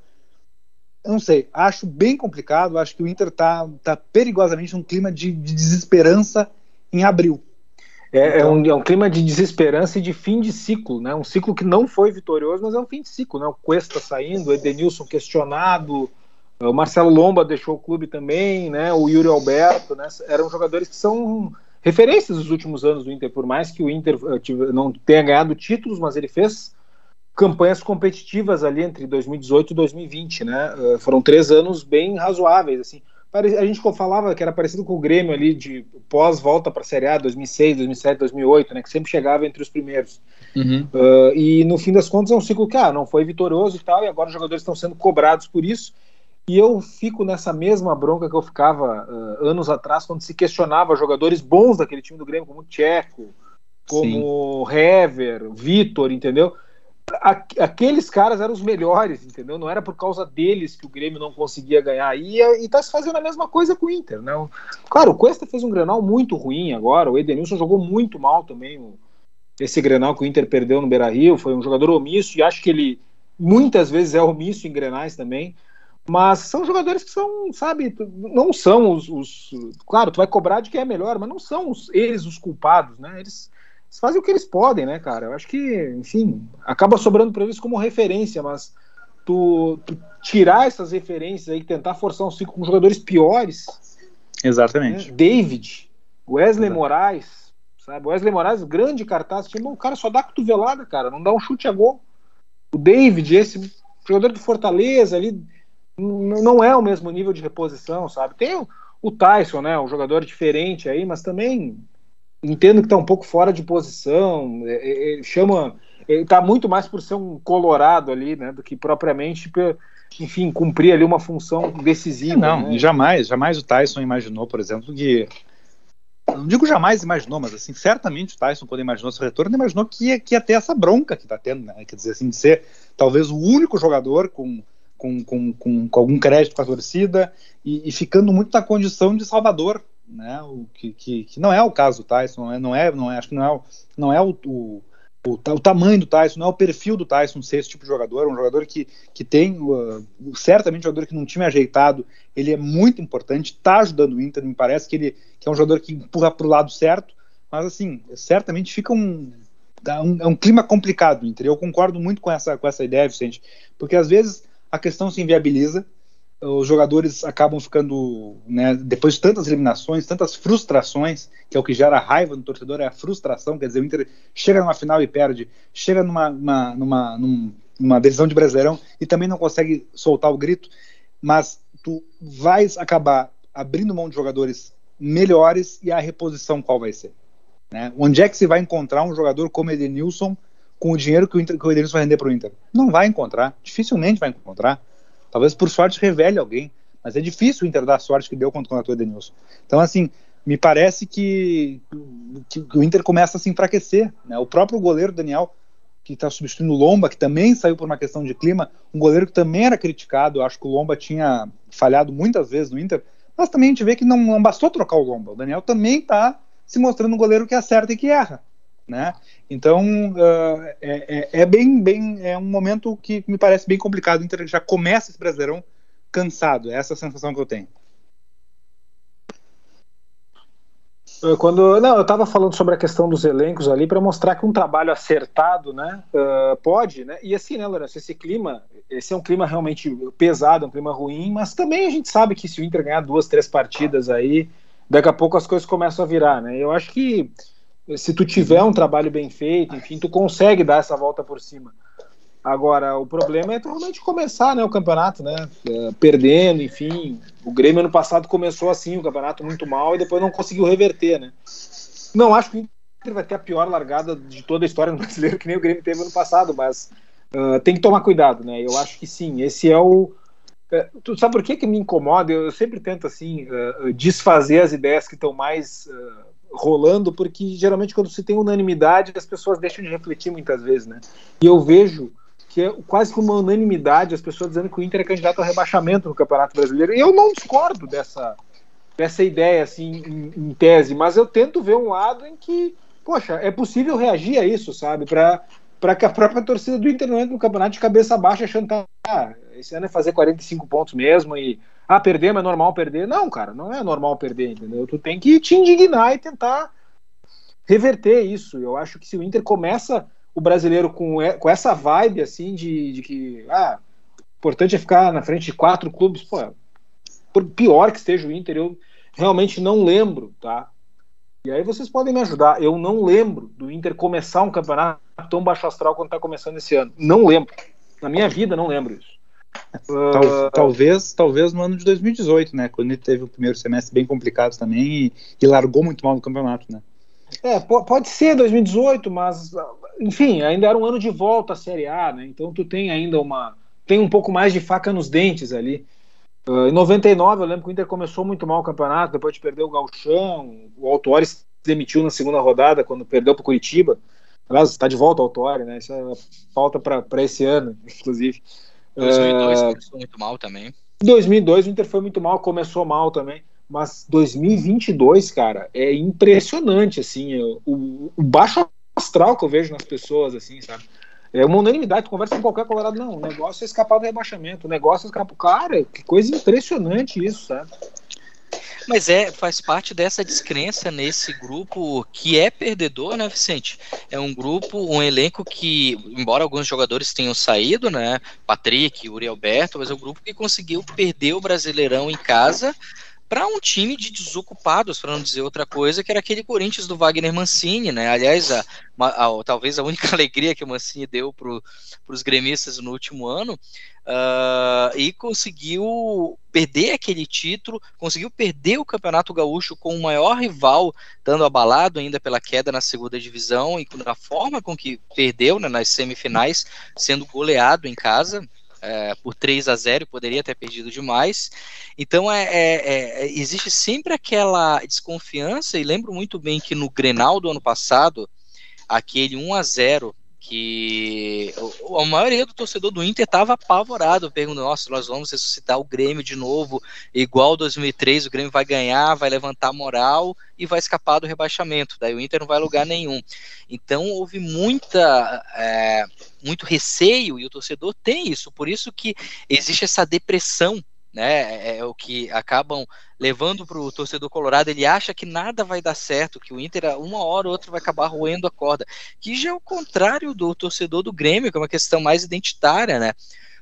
Eu não sei, acho bem complicado. Acho que o Inter está tá perigosamente num clima de, de desesperança em abril. É, é então, é, um, é, um, clima de desesperança e de fim de ciclo, né? Um ciclo que não foi vitorioso, mas é um fim de ciclo, né? O Cuesta saindo, o Edenilson questionado, o Marcelo Lomba deixou o clube também, né? O Yuri Alberto, né? Eram jogadores que são referências dos últimos anos do Inter, por mais que o Inter eh, não tenha ganhado títulos, mas ele fez campanhas competitivas ali entre 2018 e 2020, né? Eh, foram três anos bem razoáveis, assim a gente falava que era parecido com o Grêmio ali de pós-volta para a Série A 2006, 2007, 2008, né, que sempre chegava entre os primeiros. Uhum. Uh, e no fim das contas é um ciclo que ah, não foi vitorioso e tal, e agora os jogadores estão sendo cobrados por isso. E eu fico nessa mesma bronca que eu ficava uh, anos atrás, quando se questionava jogadores bons daquele time do Grêmio, como Tcheco, como Sim. Hever, Vitor, entendeu? Aqueles caras eram os melhores, entendeu? Não era por causa deles que o Grêmio não conseguia ganhar. E, e tá se fazendo a mesma coisa com o Inter, né? Claro, o Cuesta fez um Grenal muito ruim agora, o Edenilson jogou muito mal também. Esse Grenal que o Inter perdeu no Beira-Rio, foi um jogador omisso, e acho que ele muitas vezes é omisso em Grenais também. Mas são jogadores que são, sabe, não são os, os Claro, tu vai cobrar de quem é melhor, mas não são os, eles os culpados, né? Eles eles fazem o que eles podem, né, cara? Eu acho que, enfim, acaba sobrando para eles como referência, mas tu, tu, tirar essas referências aí, tentar forçar um ciclo com jogadores piores. Exatamente. Né? David, Wesley Exato. Moraes, sabe? Wesley Moraes, grande cartaz, tipo, o cara só dá cotovelada, cara, não dá um chute a gol. O David, esse jogador do Fortaleza ali, não é o mesmo nível de reposição, sabe? Tem o, o Tyson, né? Um jogador diferente aí, mas também entendo que está um pouco fora de posição, é, é, é chama, está muito mais por ser um colorado ali, né, do que propriamente, enfim, cumprir ali uma função decisiva. Não, né? jamais, jamais o Tyson imaginou, por exemplo, que não digo jamais imaginou, mas assim, certamente o Tyson, quando imaginou esse retorno, imaginou que ia, que ia ter essa bronca que está tendo, né? Quer dizer, assim, de ser talvez o único jogador com, com, com, com, com algum crédito com a torcida e, e, ficando muito na condição de salvador né? O que, que, que, não é o caso do Tyson, não é, não é, não é acho que não é, não é o, o, o, o, tamanho do Tyson, não é o perfil do Tyson ser esse tipo de jogador, um jogador que, que tem, uh, certamente um jogador que num time ajeitado, ele é muito importante, está ajudando o Inter, me parece que ele que é um jogador que empurra para o lado certo, mas assim, certamente fica um, um, é um clima complicado Inter, eu concordo muito com essa, com essa ideia, Vicente, porque às vezes a questão se inviabiliza, os jogadores acabam ficando, né, depois de tantas eliminações, tantas frustrações, que é o que gera raiva no torcedor, é a frustração, quer dizer, o Inter chega numa final e perde, chega numa, numa, numa, decisão de Brasileirão e também não consegue soltar o grito, mas tu vais acabar abrindo mão de jogadores melhores e a reposição qual vai ser? Né? Onde é que se vai encontrar um jogador como Edenilson com o dinheiro que o, Inter, que o Edenilson vai render para o Inter? Não vai encontrar, dificilmente vai encontrar. Talvez por sorte revele alguém, mas é difícil o Inter dar a sorte que deu contratou o Edenilson. Então, assim, me parece que, que, que o Inter começa a se enfraquecer. Né? O próprio goleiro Daniel, que está substituindo o Lomba, que também saiu por uma questão de clima, um goleiro que também era criticado. Eu acho que o Lomba tinha falhado muitas vezes no Inter, mas também a gente vê que não, não bastou trocar o Lomba. O Daniel também está se mostrando um goleiro que acerta e que erra. Né? Então uh, é, é, é, bem, bem, é um momento que me parece bem complicado. O Inter já começa esse Brasileirão cansado. É essa a sensação que eu tenho. Quando não, eu estava falando sobre a questão dos elencos ali para mostrar que um trabalho acertado, né, uh, pode, né? E assim, né, Lourenço, esse clima, esse é um clima realmente pesado, um clima ruim, mas também a gente sabe que se o Inter ganhar duas, três partidas aí, daqui a pouco as coisas começam a virar, né? Eu acho que se tu tiver um trabalho bem feito, enfim, tu consegue dar essa volta por cima. Agora, o problema é realmente começar né, o campeonato, né? É, perdendo, enfim. O Grêmio ano passado começou assim, o campeonato muito mal, e depois não conseguiu reverter, né? Não acho que o Inter vai ter a pior largada de toda a história do brasileiro, que nem o Grêmio teve ano passado, mas uh, tem que tomar cuidado, né? Eu acho que sim, esse é o. Uh, tu sabe por que, que me incomoda? Eu, eu sempre tento, assim, uh, desfazer as ideias que estão mais rolando, porque geralmente quando se tem unanimidade, as pessoas deixam de refletir muitas vezes, né? E eu vejo que é quase que uma unanimidade as pessoas dizendo que o Inter é candidato ao rebaixamento no Campeonato Brasileiro. E eu não discordo dessa, dessa ideia, assim, em, em, tese, mas eu tento ver um lado em que, poxa, é possível reagir a isso, sabe? Para que a própria torcida do Inter não entre no campeonato de cabeça baixa achando que ah, esse ano é fazer 45 pontos mesmo e ah, perder, mas é normal perder. Não, cara, não é normal perder, entendeu? Tu tem que te indignar e tentar reverter isso. Eu acho que se o Inter começa o brasileiro com, com essa vibe assim de, de que ah, importante é ficar na frente de quatro clubes, pô, por pior que esteja o Inter, eu realmente não lembro, tá? E aí vocês podem me ajudar. Eu não lembro do Inter começar um campeonato tão baixo astral quanto está começando esse ano. Não lembro. Na minha vida, não lembro isso. Tal. Talvez, talvez no ano de 2018, né? Quando ele teve o primeiro semestre bem complicado também e, e largou muito mal no campeonato, né? É, pode ser 2018, mas enfim, ainda era um ano de volta à Série A, né? Então tu tem ainda uma tem um pouco mais de faca nos dentes ali. Uh, em 99, eu lembro que o Inter começou muito mal o campeonato, depois de perder o Galchão, o Autori se demitiu na segunda rodada quando perdeu para o Curitiba. Aliás, está de volta o Autori, né? Isso é falta para esse ano, inclusive. 2002 uh, começou muito mal também. 2002 o Inter foi muito mal, começou mal também. Mas 2022, cara, é impressionante, assim, o, o baixo astral que eu vejo nas pessoas, assim, sabe? É uma unanimidade, conversa com qualquer colorado, não, o negócio é escapar do rebaixamento, o negócio é escapar. Cara, que coisa impressionante isso, sabe? Mas é, faz parte dessa descrença nesse grupo que é perdedor, né, Vicente? É um grupo, um elenco que, embora alguns jogadores tenham saído, né? Patrick, Uri Alberto, mas é um grupo que conseguiu perder o Brasileirão em casa para um time de desocupados, para não dizer outra coisa, que era aquele Corinthians do Wagner Mancini, né? Aliás, a, a, a talvez a única alegria que o Mancini deu para os gremistas no último ano, uh, e conseguiu perder aquele título, conseguiu perder o Campeonato Gaúcho com o maior rival, dando abalado ainda pela queda na segunda divisão e na forma com que perdeu né, nas semifinais, sendo goleado em casa é, por 3 a 0 poderia ter perdido demais. Então é, é, é, existe sempre aquela desconfiança, e lembro muito bem que no Grenal do ano passado, aquele 1 a 0 que a maioria do torcedor do Inter estava apavorado, perguntando, nossa, nós vamos ressuscitar o Grêmio de novo, igual 2003, o Grêmio vai ganhar, vai levantar moral e vai escapar do rebaixamento, daí o Inter não vai lugar nenhum. Então houve muita, é, muito receio e o torcedor tem isso, por isso que existe essa depressão né? É, é o que acabam levando para o torcedor colorado. Ele acha que nada vai dar certo, que o Inter, uma hora ou outra, vai acabar roendo a corda. Que já é o contrário do torcedor do Grêmio, que é uma questão mais identitária, né?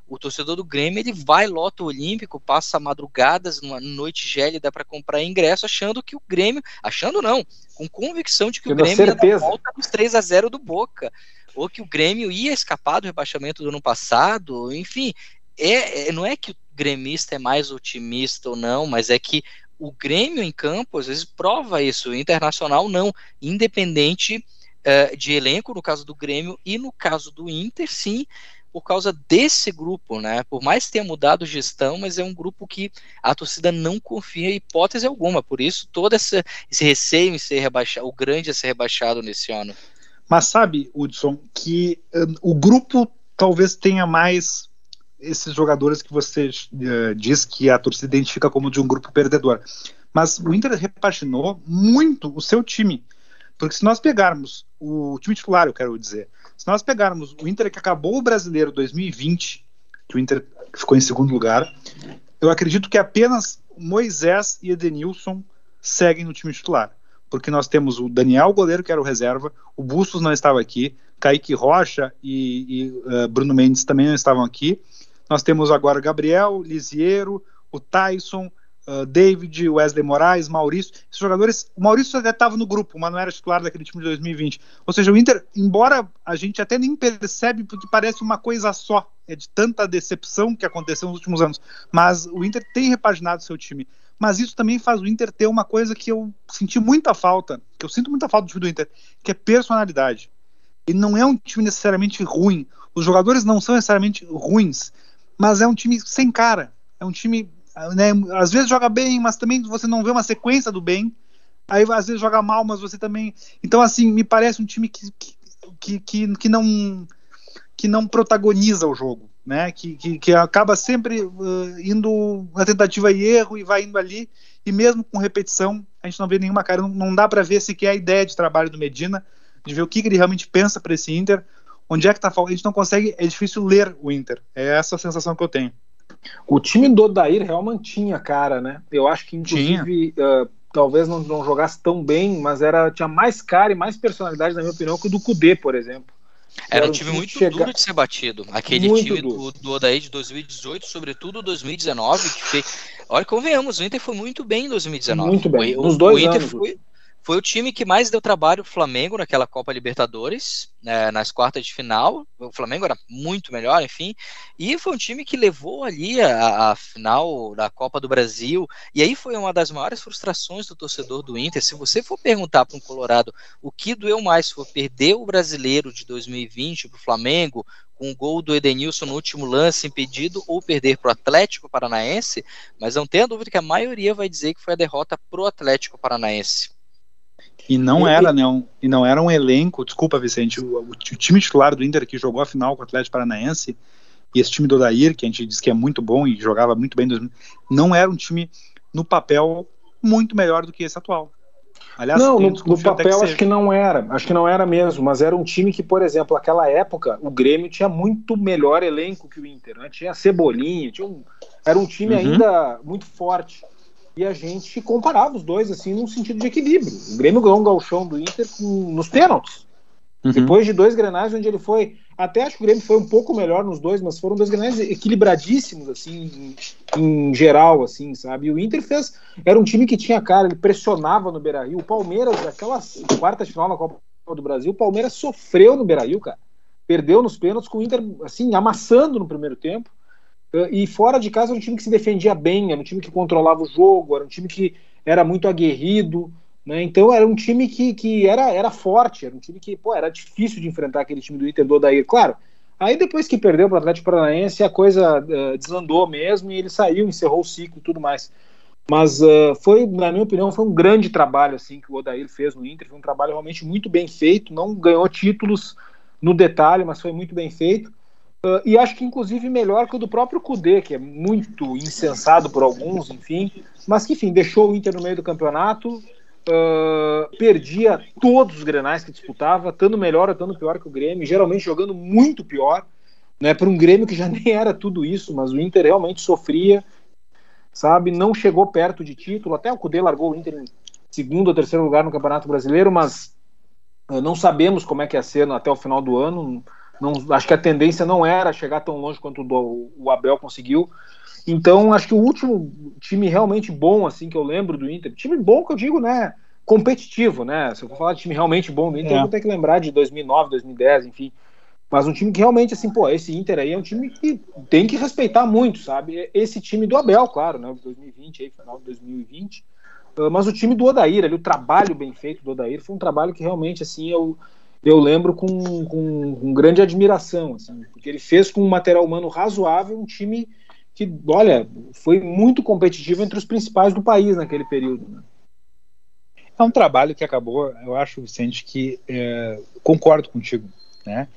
O torcedor do Grêmio ele vai loto olímpico, passa madrugadas numa noite gélida para comprar ingresso, achando que o Grêmio, achando não, com convicção de que o Grêmio ia dar volta nos 3 a 0 do Boca, ou que o Grêmio ia escapar do rebaixamento do ano passado, enfim, é, é não é que o gremista é mais otimista ou não, mas é que o Grêmio em campo às vezes prova isso, o Internacional não, independente uh, de elenco, no caso do Grêmio, e no caso do Inter, sim, por causa desse grupo, né? Por mais que tenha mudado gestão, mas é um grupo que a torcida não confia em hipótese alguma. Por isso, todo esse, esse receio em ser rebaixado, o grande a ser rebaixado nesse ano. Mas sabe, Hudson, que um, o grupo talvez tenha mais esses jogadores que você uh, diz que a torcida identifica como de um grupo perdedor. Mas o Inter repaginou muito o seu time. Porque se nós pegarmos o time titular, eu quero dizer, se nós pegarmos o Inter que acabou o brasileiro 2020, que o Inter ficou em segundo lugar, eu acredito que apenas Moisés e Edenilson seguem no time titular. Porque nós temos o Daniel, goleiro, que era o reserva, o Bustos não estava aqui, Kaique Rocha e, e uh, Bruno Mendes também não estavam aqui, nós temos agora Gabriel, Lisiero, o Tyson, uh, David, Wesley Moraes, Maurício. Esses jogadores, o Maurício até estava no grupo, mas não era titular daquele time de 2020. Ou seja, o Inter, embora a gente até nem percebe, porque parece uma coisa só, é de tanta decepção que aconteceu nos últimos anos, mas o Inter tem repaginado seu time. Mas isso também faz o Inter ter uma coisa que eu senti muita falta, que eu sinto muita falta do time do Inter, que é personalidade. Ele não é um time necessariamente ruim. Os jogadores não são necessariamente ruins, mas é um time sem cara. É um time, né, às vezes joga bem, mas também você não vê uma sequência do bem. Aí às vezes joga mal, mas você também. Então, assim, me parece um time que, que, que, que não que não protagoniza o jogo. né? Que, que, que acaba sempre uh, indo na tentativa e erro e vai indo ali, e mesmo com repetição, a gente não vê nenhuma cara, não, não dá para ver sequer a ideia de trabalho do Medina, de ver o que, ele realmente pensa para esse Inter, onde é que tá faltando, a gente não consegue, é difícil ler o Inter, é essa a sensação que eu tenho. O time do Odair realmente tinha cara, né? Eu acho que inclusive uh, talvez não, não, jogasse tão bem, mas era tinha mais cara e mais personalidade, na minha opinião, que o do Cudê, por exemplo. Era, um time, time muito chega... duro de ser batido. Aquele muito time do, do Odair de 2018, sobretudo 2019, que fez. Olha, convenhamos, o Inter foi muito bem em 2019. Muito bem. O, Nos dois o Inter anos. Foi, foi o time que mais deu trabalho ao Flamengo naquela Copa Libertadores, né, nas quartas de final. O Flamengo era muito melhor, enfim. E foi um time que levou ali a, a, final da Copa do Brasil. E aí foi uma das maiores frustrações do torcedor do Inter. Se você for perguntar para um Colorado o que doeu mais, foi perder o brasileiro de 2020 para o Flamengo, com o gol do Edenilson no último lance impedido, ou perder para o Atlético Paranaense, mas não tenha dúvida que a maioria vai dizer que foi a derrota para o Atlético Paranaense. E não era, né? Um, e não era um elenco, desculpa, Vicente, o, o, o, time titular do Inter que jogou a final com o Atlético Paranaense, e esse time do Odair, que a gente diz que é muito bom e jogava muito bem, não era um time no papel muito melhor do que esse atual. Aliás, não, no, no papel que acho que não era, acho que não era mesmo, mas era um time que, por exemplo, naquela época, o Grêmio tinha muito melhor elenco que o Inter, né? Tinha Cebolinha, tinha um, era um time uhum. ainda muito forte e a gente comparava os dois assim num sentido de equilíbrio. O Grêmio ganhou um galchão do Inter com, nos pênaltis. Uhum. Depois de dois grenais onde ele foi, até acho que o Grêmio foi um pouco melhor nos dois, mas foram dois grenais equilibradíssimos assim, em, em, geral assim, sabe? E o Inter fez, era um time que tinha cara, ele pressionava no Beira-Rio. O Palmeiras, aquela quarta final na Copa do Brasil, o Palmeiras sofreu no Beira-Rio, cara. Perdeu nos pênaltis com o Inter assim amassando no primeiro tempo. E fora de casa era um time que se defendia bem, era um time que controlava o jogo, era um time que era muito aguerrido. Né? Então era um time que, que era, era forte, era um time que pô, era difícil de enfrentar aquele time do Inter do Odair. Claro, aí depois que perdeu para o Atlético Paranaense, a coisa uh, desandou mesmo e ele saiu, encerrou o ciclo e tudo mais. Mas uh, foi, na minha opinião, foi um grande trabalho assim que o Odair fez no Inter, foi um trabalho realmente muito bem feito, não ganhou títulos no detalhe, mas foi muito bem feito. Uh, e acho que inclusive melhor que o do próprio Kudê, que é muito insensado por alguns, enfim, mas que enfim, deixou o Inter no meio do campeonato, uh, perdia todos os grenais que disputava, estando melhor ou pior que o Grêmio, geralmente jogando muito pior, né, para um Grêmio que já nem era tudo isso, mas o Inter realmente sofria, sabe, não chegou perto de título, até o Kudê largou o Inter em segundo ou terceiro lugar no Campeonato Brasileiro, mas uh, não sabemos como é que ia ser até o final do ano, não, acho que a tendência não era chegar tão longe quanto o, o Abel conseguiu. Então, acho que o último time realmente bom, assim, que eu lembro do Inter, time bom que eu digo, né, competitivo, né, se eu for falar de time realmente bom do Inter, é. eu vou ter que lembrar de 2009, 2010, enfim, mas um time que realmente, assim, pô, esse Inter aí é um time que tem que respeitar muito, sabe, esse time do Abel, claro, né, 2020, aí, final de 2020, ah, mas o time do Odair, ali, o trabalho bem feito do Odair, foi um trabalho que realmente, assim, eu eu lembro com, com, com, grande admiração, assim, porque ele fez com um material humano razoável um time que, olha, foi muito competitivo entre os principais do país naquele período. Né? É um trabalho que acabou, eu acho, Vicente, que é, concordo contigo, né?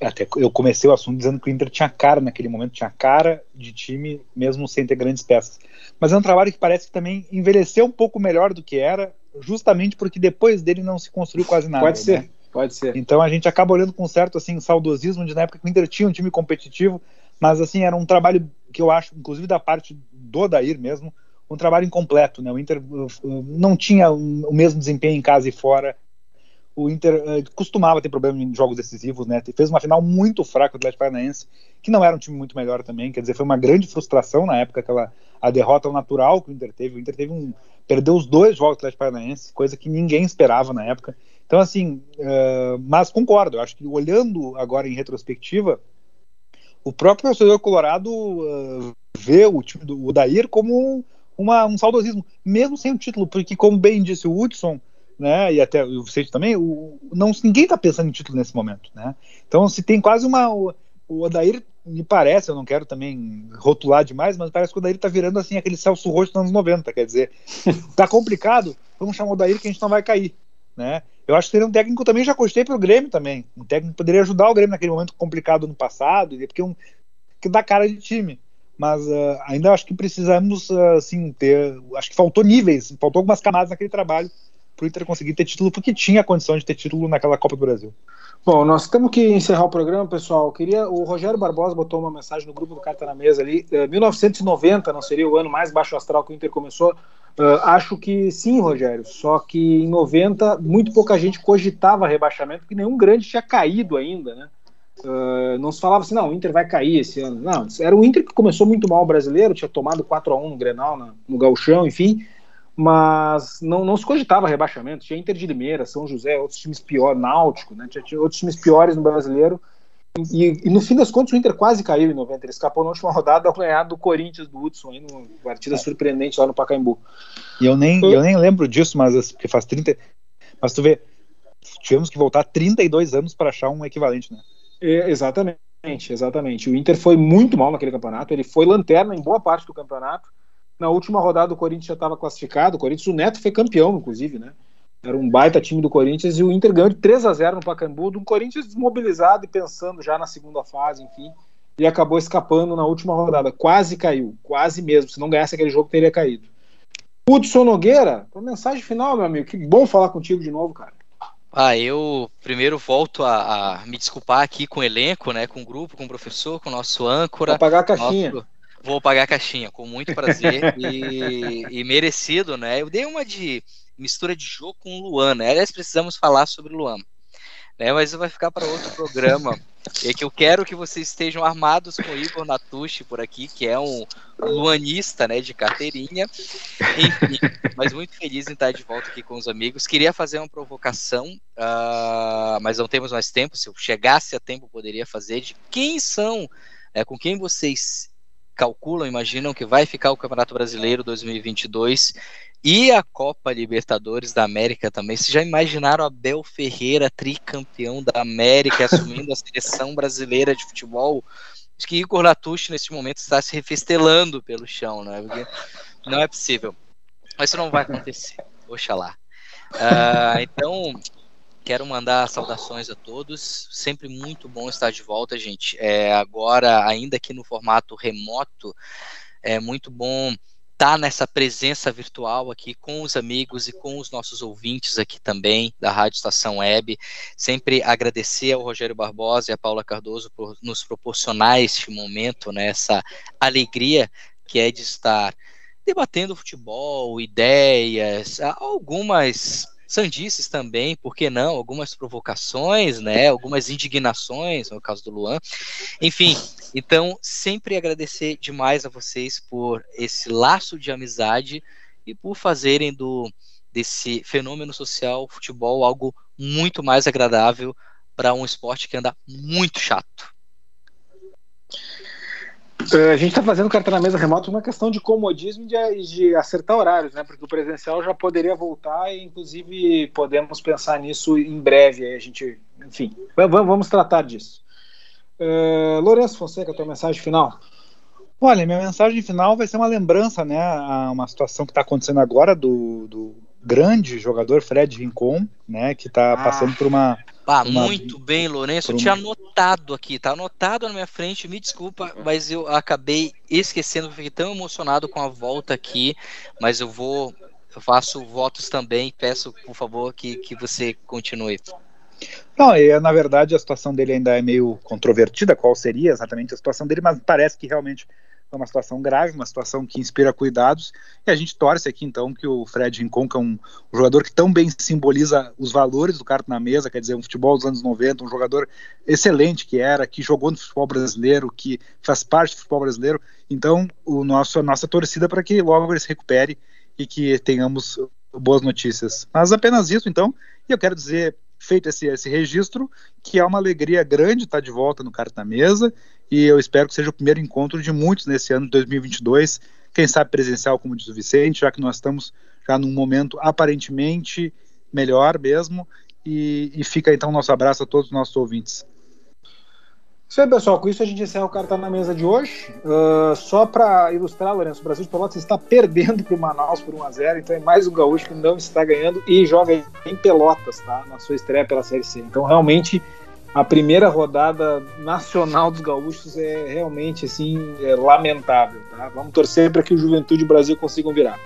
Até eu comecei o assunto dizendo que o Inter tinha cara naquele momento, tinha cara de time, mesmo sem ter grandes peças. Mas é um trabalho que parece que também envelheceu um pouco melhor do que era, justamente porque depois dele não se construiu quase nada. Pode ser. Né? Pode ser. Então a gente acaba olhando com certo assim saudosismo de na época que o Inter tinha um time competitivo, mas assim era um trabalho que eu acho, inclusive da parte do Odair mesmo, um trabalho incompleto, né? O Inter uh, uh, não tinha o mesmo desempenho em casa e fora. O Inter uh, costumava ter problema em jogos decisivos, né? Fez uma final muito fraca do Atlético Paranaense, que não era um time muito melhor também. Quer dizer, foi uma grande frustração na época aquela a derrota natural que o Inter teve. O Inter teve um perdeu os dois jogos do Atlético Paranaense, coisa que ninguém esperava na época. Então, assim, uh, mas concordo, acho que olhando agora em retrospectiva, o próprio torcedor colorado uh, vê o time do Odair como uma, um saudosismo, mesmo sem o título, porque, como bem disse o Hudson, né, e até o Vicente também, o, não, ninguém está pensando em título nesse momento. Né? Então, se tem quase uma. O, o me parece, eu não quero também rotular demais, mas parece que o Odair está virando assim aquele Celso Roxo dos anos 90, quer dizer, tá complicado, vamos chamar o Odair que a gente não vai cair. Né? Eu acho que seria um técnico também, já gostei pro Grêmio também. Um técnico que poderia ajudar o Grêmio naquele momento complicado no passado, porque um, que dá cara de time. Mas uh, ainda acho que precisamos, uh, assim, ter. Acho que faltou níveis, faltou algumas camadas naquele trabalho para o Inter conseguir ter título, porque tinha condição de ter título naquela Copa do Brasil. Bom, nós temos que encerrar o programa, pessoal. queria o Rogério Barbosa botou uma mensagem no grupo do Carta na Mesa ali. 1990 não seria o ano mais baixo astral que o Inter começou? Uh, acho que sim, Rogério. Só que em 90 muito pouca gente cogitava rebaixamento, porque nenhum grande tinha caído ainda, né? Uh, não se falava assim, não, o Inter vai cair esse ano. Não, era o Inter que começou muito mal o brasileiro, tinha tomado 4 a 1 no Grenal, no, Gauchão, enfim mas não, não se cogitava rebaixamento. Tinha Inter de Limeira, São José, outros times piores, Náutico, né? tinha, tinha, outros times piores no brasileiro. E, e, no fim das contas o Inter quase caiu em 90. Ele escapou na última rodada ao ganhar do Corinthians do Hudson, aí numa partida é. surpreendente lá no Pacaembu. E eu nem, eu nem lembro disso, mas porque faz 30. Mas tu vê, tivemos que voltar 32 anos para achar um equivalente, né? É, exatamente, exatamente. O Inter foi muito mal naquele campeonato. Ele foi lanterna em boa parte do campeonato na última rodada o Corinthians já estava classificado. O Corinthians, o Neto foi campeão, inclusive, né? Era um baita time do Corinthians e o Inter ganhou de 3 a 0 no Pacaembu, do Corinthians desmobilizado e pensando já na segunda fase, enfim. E acabou escapando na última rodada. Quase caiu, quase mesmo. Se não ganhasse aquele jogo, teria caído. Hudson Nogueira, uma mensagem final, meu amigo. Que bom falar contigo de novo, cara. Ah, eu primeiro volto a, a me desculpar aqui com o elenco, né, com o grupo, com o professor, com o nosso âncora. Vou pagar a caixinha. Nosso, Vou pagar a caixinha, com muito prazer e, e, merecido, né? Eu dei uma de mistura de jogo com o Luan, né? Aliás, precisamos falar sobre o Luan. Né, mas vai ficar para outro programa. É que eu quero que vocês estejam armados com o Igor Natucci por aqui, que é um luanista, né, de carteirinha. Enfim, mas muito feliz em estar de volta aqui com os amigos. Queria fazer uma provocação, uh, mas não temos mais tempo. Se eu chegasse a tempo, poderia fazer. De quem são, né, com quem vocês calculam, imaginam que vai ficar o Campeonato Brasileiro 2022 e a Copa Libertadores da América também. Vocês já imaginaram Abel Ferreira, tricampeão da América, assumindo a seleção brasileira de futebol? Acho que Igor Natucci, neste momento, está se refestelando pelo chão, né? Porque não é possível. Mas isso não vai acontecer. Oxalá. Uh, então, Quero mandar saudações a todos. Sempre muito bom estar de volta, gente. É, agora, ainda que no formato remoto, é muito bom tá nessa presença virtual aqui com os amigos e com os nossos ouvintes aqui também da Rádio Estação Web. Sempre agradecer ao Rogério Barbosa e à Paula Cardoso por nos proporcionar este momento, né, essa alegria que é de estar debatendo futebol, ideias, algumas sandices também, por que não? Algumas provocações, né? Algumas indignações, no caso do Luan. Enfim, então sempre agradecer demais a vocês por esse laço de amizade e por fazerem do desse fenômeno social futebol algo muito mais agradável para um esporte que anda muito chato. É, a gente está fazendo carta na mesa remota uma questão de comodismo e de, de, acertar horários, né? Porque o presencial já poderia voltar e, inclusive, podemos pensar nisso em breve. Aí a gente, enfim, vamos, vamos tratar disso. Uh, Lourenço Fonseca, tua mensagem final. Olha, minha mensagem final vai ser uma lembrança, né? A uma situação que está acontecendo agora do, do grande jogador Fred Rincon, né? Que está ah. passando por uma ah, muito bem, Lourenço. Eu tinha anotado aqui, tá anotado na minha frente. Me desculpa, mas eu acabei esquecendo, fiquei tão emocionado com a volta aqui. Mas eu vou, eu faço votos também. Peço, por favor, que, que você continue. Não, é, na verdade a situação dele ainda é meio controvertida, qual seria exatamente a situação dele, mas parece que realmente é uma situação grave, uma situação que inspira cuidados, e a gente torce aqui então que o Fred Rincon, que é um, jogador que tão bem simboliza os valores do carto na mesa, quer dizer, um futebol dos anos 90, um jogador excelente que era, que jogou no futebol brasileiro, que faz parte do futebol brasileiro, então o nosso, a nossa torcida para que logo ele se recupere e que tenhamos boas notícias. Mas apenas isso então, e eu quero dizer feito esse, esse registro, que é uma alegria grande estar de volta no Carta Mesa, e eu espero que seja o primeiro encontro de muitos nesse ano de 2022, quem sabe presencial, como diz o Vicente, já que nós estamos já num momento aparentemente melhor mesmo, e, e fica então nosso abraço a todos os nossos ouvintes. Isso aí, pessoal. Com isso a gente encerra o Carta na Mesa de hoje. Uh, só para ilustrar, Lourenço, o Brasil de Pelotas está perdendo para o Manaus por 1x0, então é mais um gaúcho que não está ganhando e joga em Pelotas, tá? Na sua estreia pela Série C. Então, realmente, a primeira rodada nacional dos gaúchos é realmente assim é lamentável. Tá? Vamos torcer para que o Juventude Brasil consigam virar.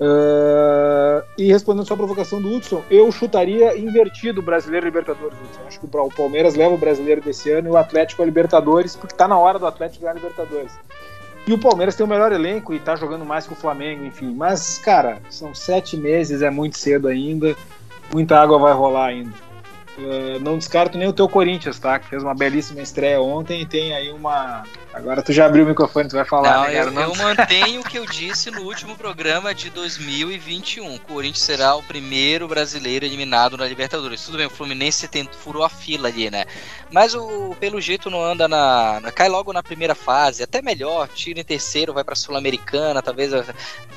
Uh, e respondendo sua provocação do Hudson, eu chutaria invertido o Brasileiro Libertadores. Hudson. Acho que o Palmeiras leva o Brasileiro desse ano e o Atlético a Libertadores, porque está na hora do Atlético ganhar a Libertadores. E o Palmeiras tem o melhor elenco e está jogando mais que o Flamengo, enfim. Mas, cara, são sete meses, é muito cedo ainda. Muita água vai rolar ainda. Uh, não descarto nem o teu Corinthians, tá? Que fez uma belíssima estreia ontem e tem aí uma. Agora tu já abriu o microfone, tu vai falar. Não, né, eu, não... eu mantenho o que eu disse no último programa de 2021. O Corinthians será o primeiro brasileiro eliminado na Libertadores. Tudo bem, o Fluminense tentou, furou a fila ali, né? Mas o pelo jeito não anda na. cai logo na primeira fase, até melhor, tira em terceiro, vai pra Sul-Americana, talvez.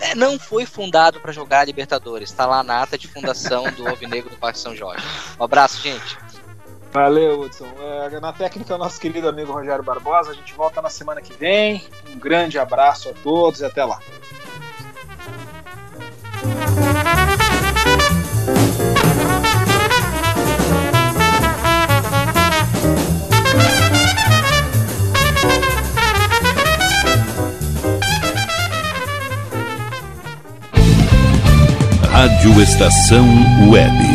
É, não foi fundado para jogar a Libertadores. Tá lá na ata de fundação do Alvinegro do Parque São Jorge. Um abraço, gente. Valeu, Hudson. É, na técnica, nosso querido amigo Rogério Barbosa. A gente volta na semana que vem. Um grande abraço a todos e até lá. Rádio Estação Web.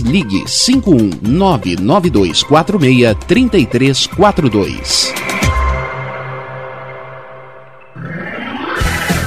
ligue 51992463342.